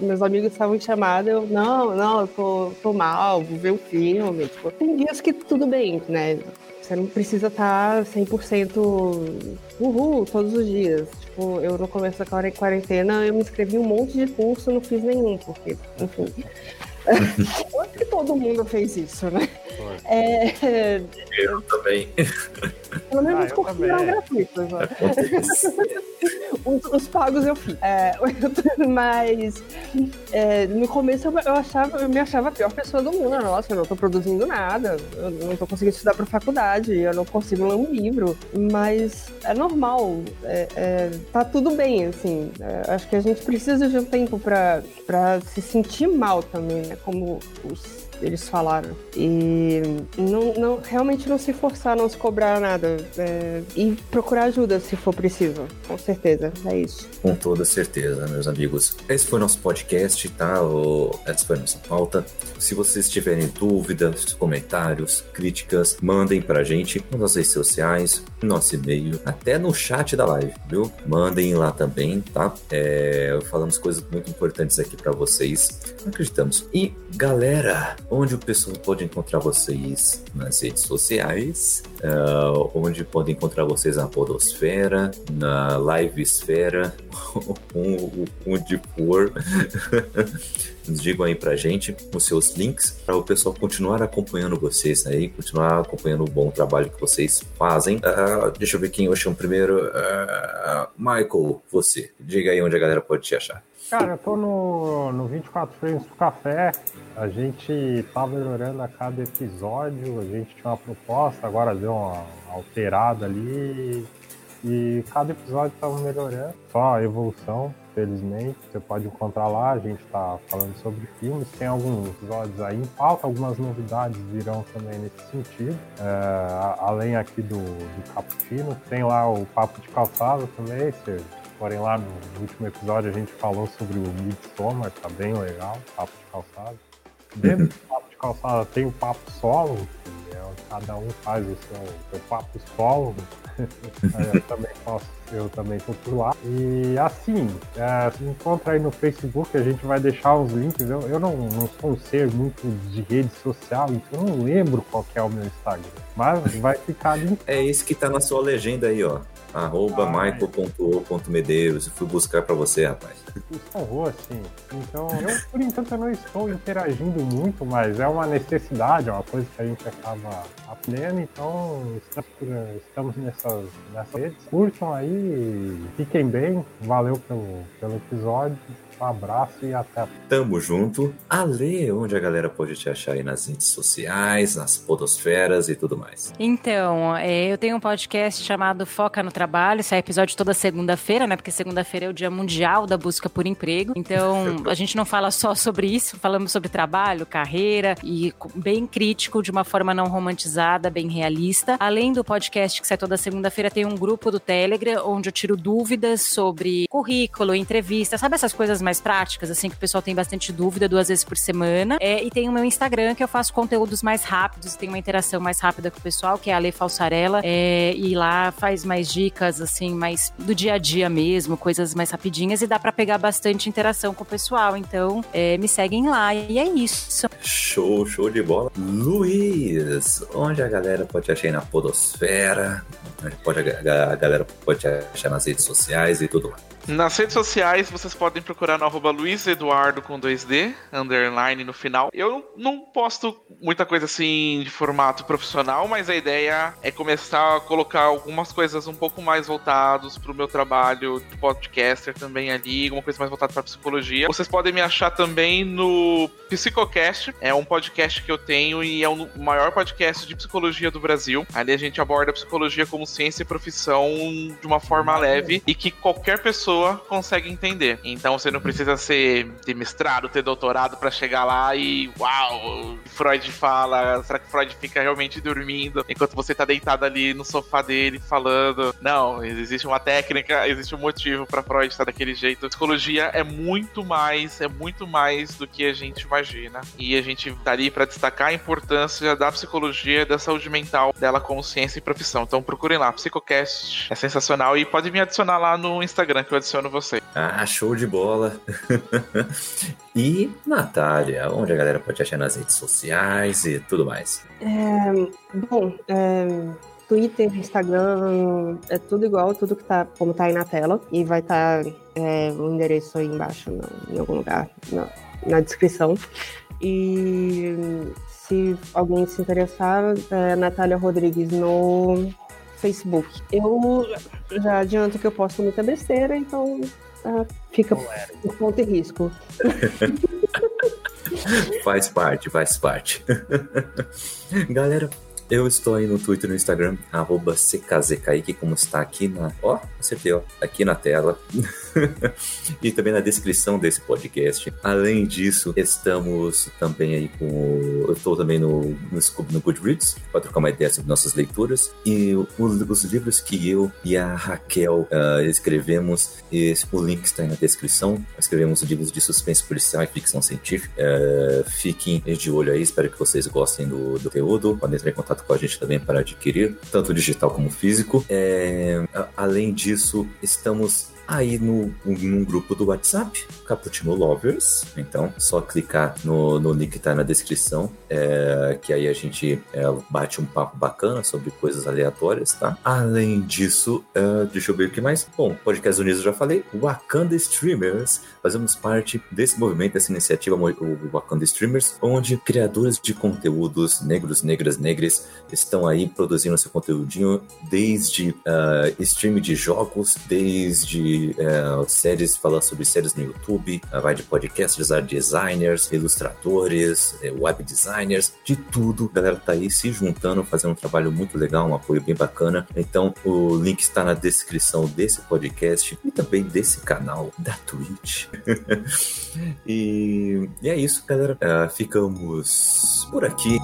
Meus amigos estavam em chamada, eu, não, não, eu tô, tô mal, vou ver o um filme. Tipo, tem dias que tudo bem, né? Você não precisa estar 100% uhul todos os dias. Tipo, eu no começo da quarentena eu me inscrevi um monte de curso, não fiz nenhum, porque, enfim. Acho que todo mundo fez isso, né? É... Eu também. Pelo menos ah, porque eram gratuitos. Né? os, os, pagos eu fiz. É, mas é, no começo eu, eu, achava, eu me achava a pior pessoa do mundo. Nossa, eu não tô produzindo nada, eu não tô conseguindo estudar pra faculdade, eu não consigo ler um livro. Mas é normal, é, é tá tudo bem, assim. É, acho que a gente precisa de um tempo pra, pra se sentir mal também, né? Como os eles falaram. E não, não, realmente não se forçar, não se cobrar nada. É, e procurar ajuda se for preciso. Com certeza. É isso. Com toda certeza, meus amigos. Esse foi nosso podcast, tá? O, essa foi nossa pauta. Se vocês tiverem dúvidas, comentários, críticas, mandem pra gente nas redes sociais, no nosso e-mail, até no chat da live, viu? Mandem lá também, tá? É, falamos coisas muito importantes aqui para vocês. Acreditamos. E galera, onde o pessoal pode encontrar vocês nas redes sociais, uh, onde pode encontrar vocês na Podosfera, na Live Esfera, onde for. Digam aí pra gente os seus links para o pessoal continuar acompanhando vocês aí, continuar acompanhando o bom trabalho que vocês fazem. Uh, deixa eu ver quem eu chamo primeiro. Uh, Michael, você. Diga aí onde a galera pode te achar. Cara, eu tô no, no 24 Frames do Café. A gente tá melhorando a cada episódio. A gente tinha uma proposta, agora deu uma alterada ali. e cada episódio estava melhorando, só a evolução felizmente. Você pode encontrar lá, a gente está falando sobre filmes. Tem alguns episódios aí em pauta, algumas novidades virão também nesse sentido. É, além aqui do, do Cappuccino, tem lá o Papo de Calçada também. Se forem lá no, último episódio, a gente falou sobre o Midsommar, tá bem legal, Papo de Calçada. Dentro do Papo de Calçada tem o Papo Solo, que é onde cada um faz o seu, seu papo solo. eu também posso eu também tô por lá. E assim, é, se encontra aí no Facebook, a gente vai deixar os links. Eu, eu não, não sou um ser muito de rede social, então eu não lembro qual é o meu Instagram. Mas vai ficar ali. É esse que tá na sua legenda aí, ó. Arroba michael.o.medeiros. Fui buscar para você, rapaz. Honrou, assim. Então, eu, por enquanto, eu não estou interagindo muito, mas é uma necessidade, é uma coisa que a gente acaba aprendendo. Então, estamos nessas, nessas redes. Curtam aí, fiquem bem. Valeu pelo, pelo episódio. Um abraço e até. Tamo junto. Ale, onde a galera pode te achar aí nas redes sociais, nas podosferas e tudo mais. Então, é, eu tenho um podcast chamado Foca no Trabalho. Sai episódio toda segunda-feira, né? Porque segunda-feira é o dia mundial da busca por emprego. Então, a gente não fala só sobre isso, falamos sobre trabalho, carreira e bem crítico, de uma forma não romantizada, bem realista. Além do podcast que sai toda segunda-feira, tem um grupo do Telegram onde eu tiro dúvidas sobre currículo, entrevista, sabe essas coisas mais mais práticas, assim, que o pessoal tem bastante dúvida duas vezes por semana. É, e tem o meu Instagram, que eu faço conteúdos mais rápidos, tem uma interação mais rápida com o pessoal, que é a Ale Falsarela. É, e lá faz mais dicas, assim, mais do dia a dia mesmo, coisas mais rapidinhas, e dá para pegar bastante interação com o pessoal. Então, é, me seguem lá. E é isso. Show, show de bola. Luiz, onde a galera pode achar na Podosfera? Onde pode, a galera pode achar nas redes sociais e tudo mais. Nas redes sociais, vocês podem procurar no arroba Luiz Eduardo com 2D, underline no final. Eu não posto muita coisa assim de formato profissional, mas a ideia é começar a colocar algumas coisas um pouco mais voltados para o meu trabalho de podcaster também ali, alguma coisa mais voltada para psicologia. Vocês podem me achar também no Psicocast, é um podcast que eu tenho e é o maior podcast de psicologia do Brasil. Ali a gente aborda psicologia como ciência e profissão de uma forma leve e que qualquer pessoa pessoa consegue entender. Então você não precisa ser ter mestrado, ter doutorado para chegar lá e uau, Freud fala, será que Freud fica realmente dormindo enquanto você tá deitado ali no sofá dele falando? Não, existe uma técnica, existe um motivo para Freud estar daquele jeito. Psicologia é muito mais, é muito mais do que a gente imagina. E a gente tá ali para destacar a importância da psicologia, da saúde mental, dela consciência e profissão. Então procurem lá, Psicocast, é sensacional e pode me adicionar lá no Instagram que eu adiciono você. Ah, show de bola. e Natália, onde a galera pode achar nas redes sociais e tudo mais? É, bom, é, Twitter, Instagram, é tudo igual, tudo que tá como tá aí na tela. E vai estar tá, é, o endereço aí embaixo, no, em algum lugar, na, na descrição. E se alguém se interessar, é Natália Rodrigues no Facebook. Eu já adianto que eu posto muita besteira, então uh, fica por conta e risco. faz parte, faz parte. Galera, eu estou aí no Twitter e no Instagram, arroba CKZKaique, como está aqui na. Ó, acertei, ó, aqui na tela. e também na descrição desse podcast. Além disso, estamos também aí com. Eu estou também no, no, no Goodreads, para trocar uma ideia sobre nossas leituras. E os, os livros que eu e a Raquel uh, escrevemos, esse, o link está aí na descrição. Escrevemos livros de suspense policial e ficção científica. Uh, fiquem de olho aí, espero que vocês gostem do, do conteúdo. Podem entrar em contato contato com a gente também para adquirir, tanto digital como físico. É, além disso, estamos aí no, num grupo do WhatsApp, Cappuccino Lovers. Então, só clicar no, no link que tá na descrição, é, que aí a gente é, bate um papo bacana sobre coisas aleatórias, tá? Além disso, é, deixa eu ver o que mais. Bom, Podcast Unidos já falei, Wakanda Streamers. Fazemos parte desse movimento, dessa iniciativa, o Wakanda Streamers, onde criadores de conteúdos negros, negras, negras estão aí produzindo seu conteúdinho desde uh, stream de jogos, desde de é, séries, falar sobre séries no YouTube, vai de podcasters, art designers, ilustradores, é, web designers, de tudo. A galera tá aí se juntando, fazendo um trabalho muito legal, um apoio bem bacana. Então o link está na descrição desse podcast e também desse canal da Twitch. e, e, é isso, galera. Uh, ficamos por aqui.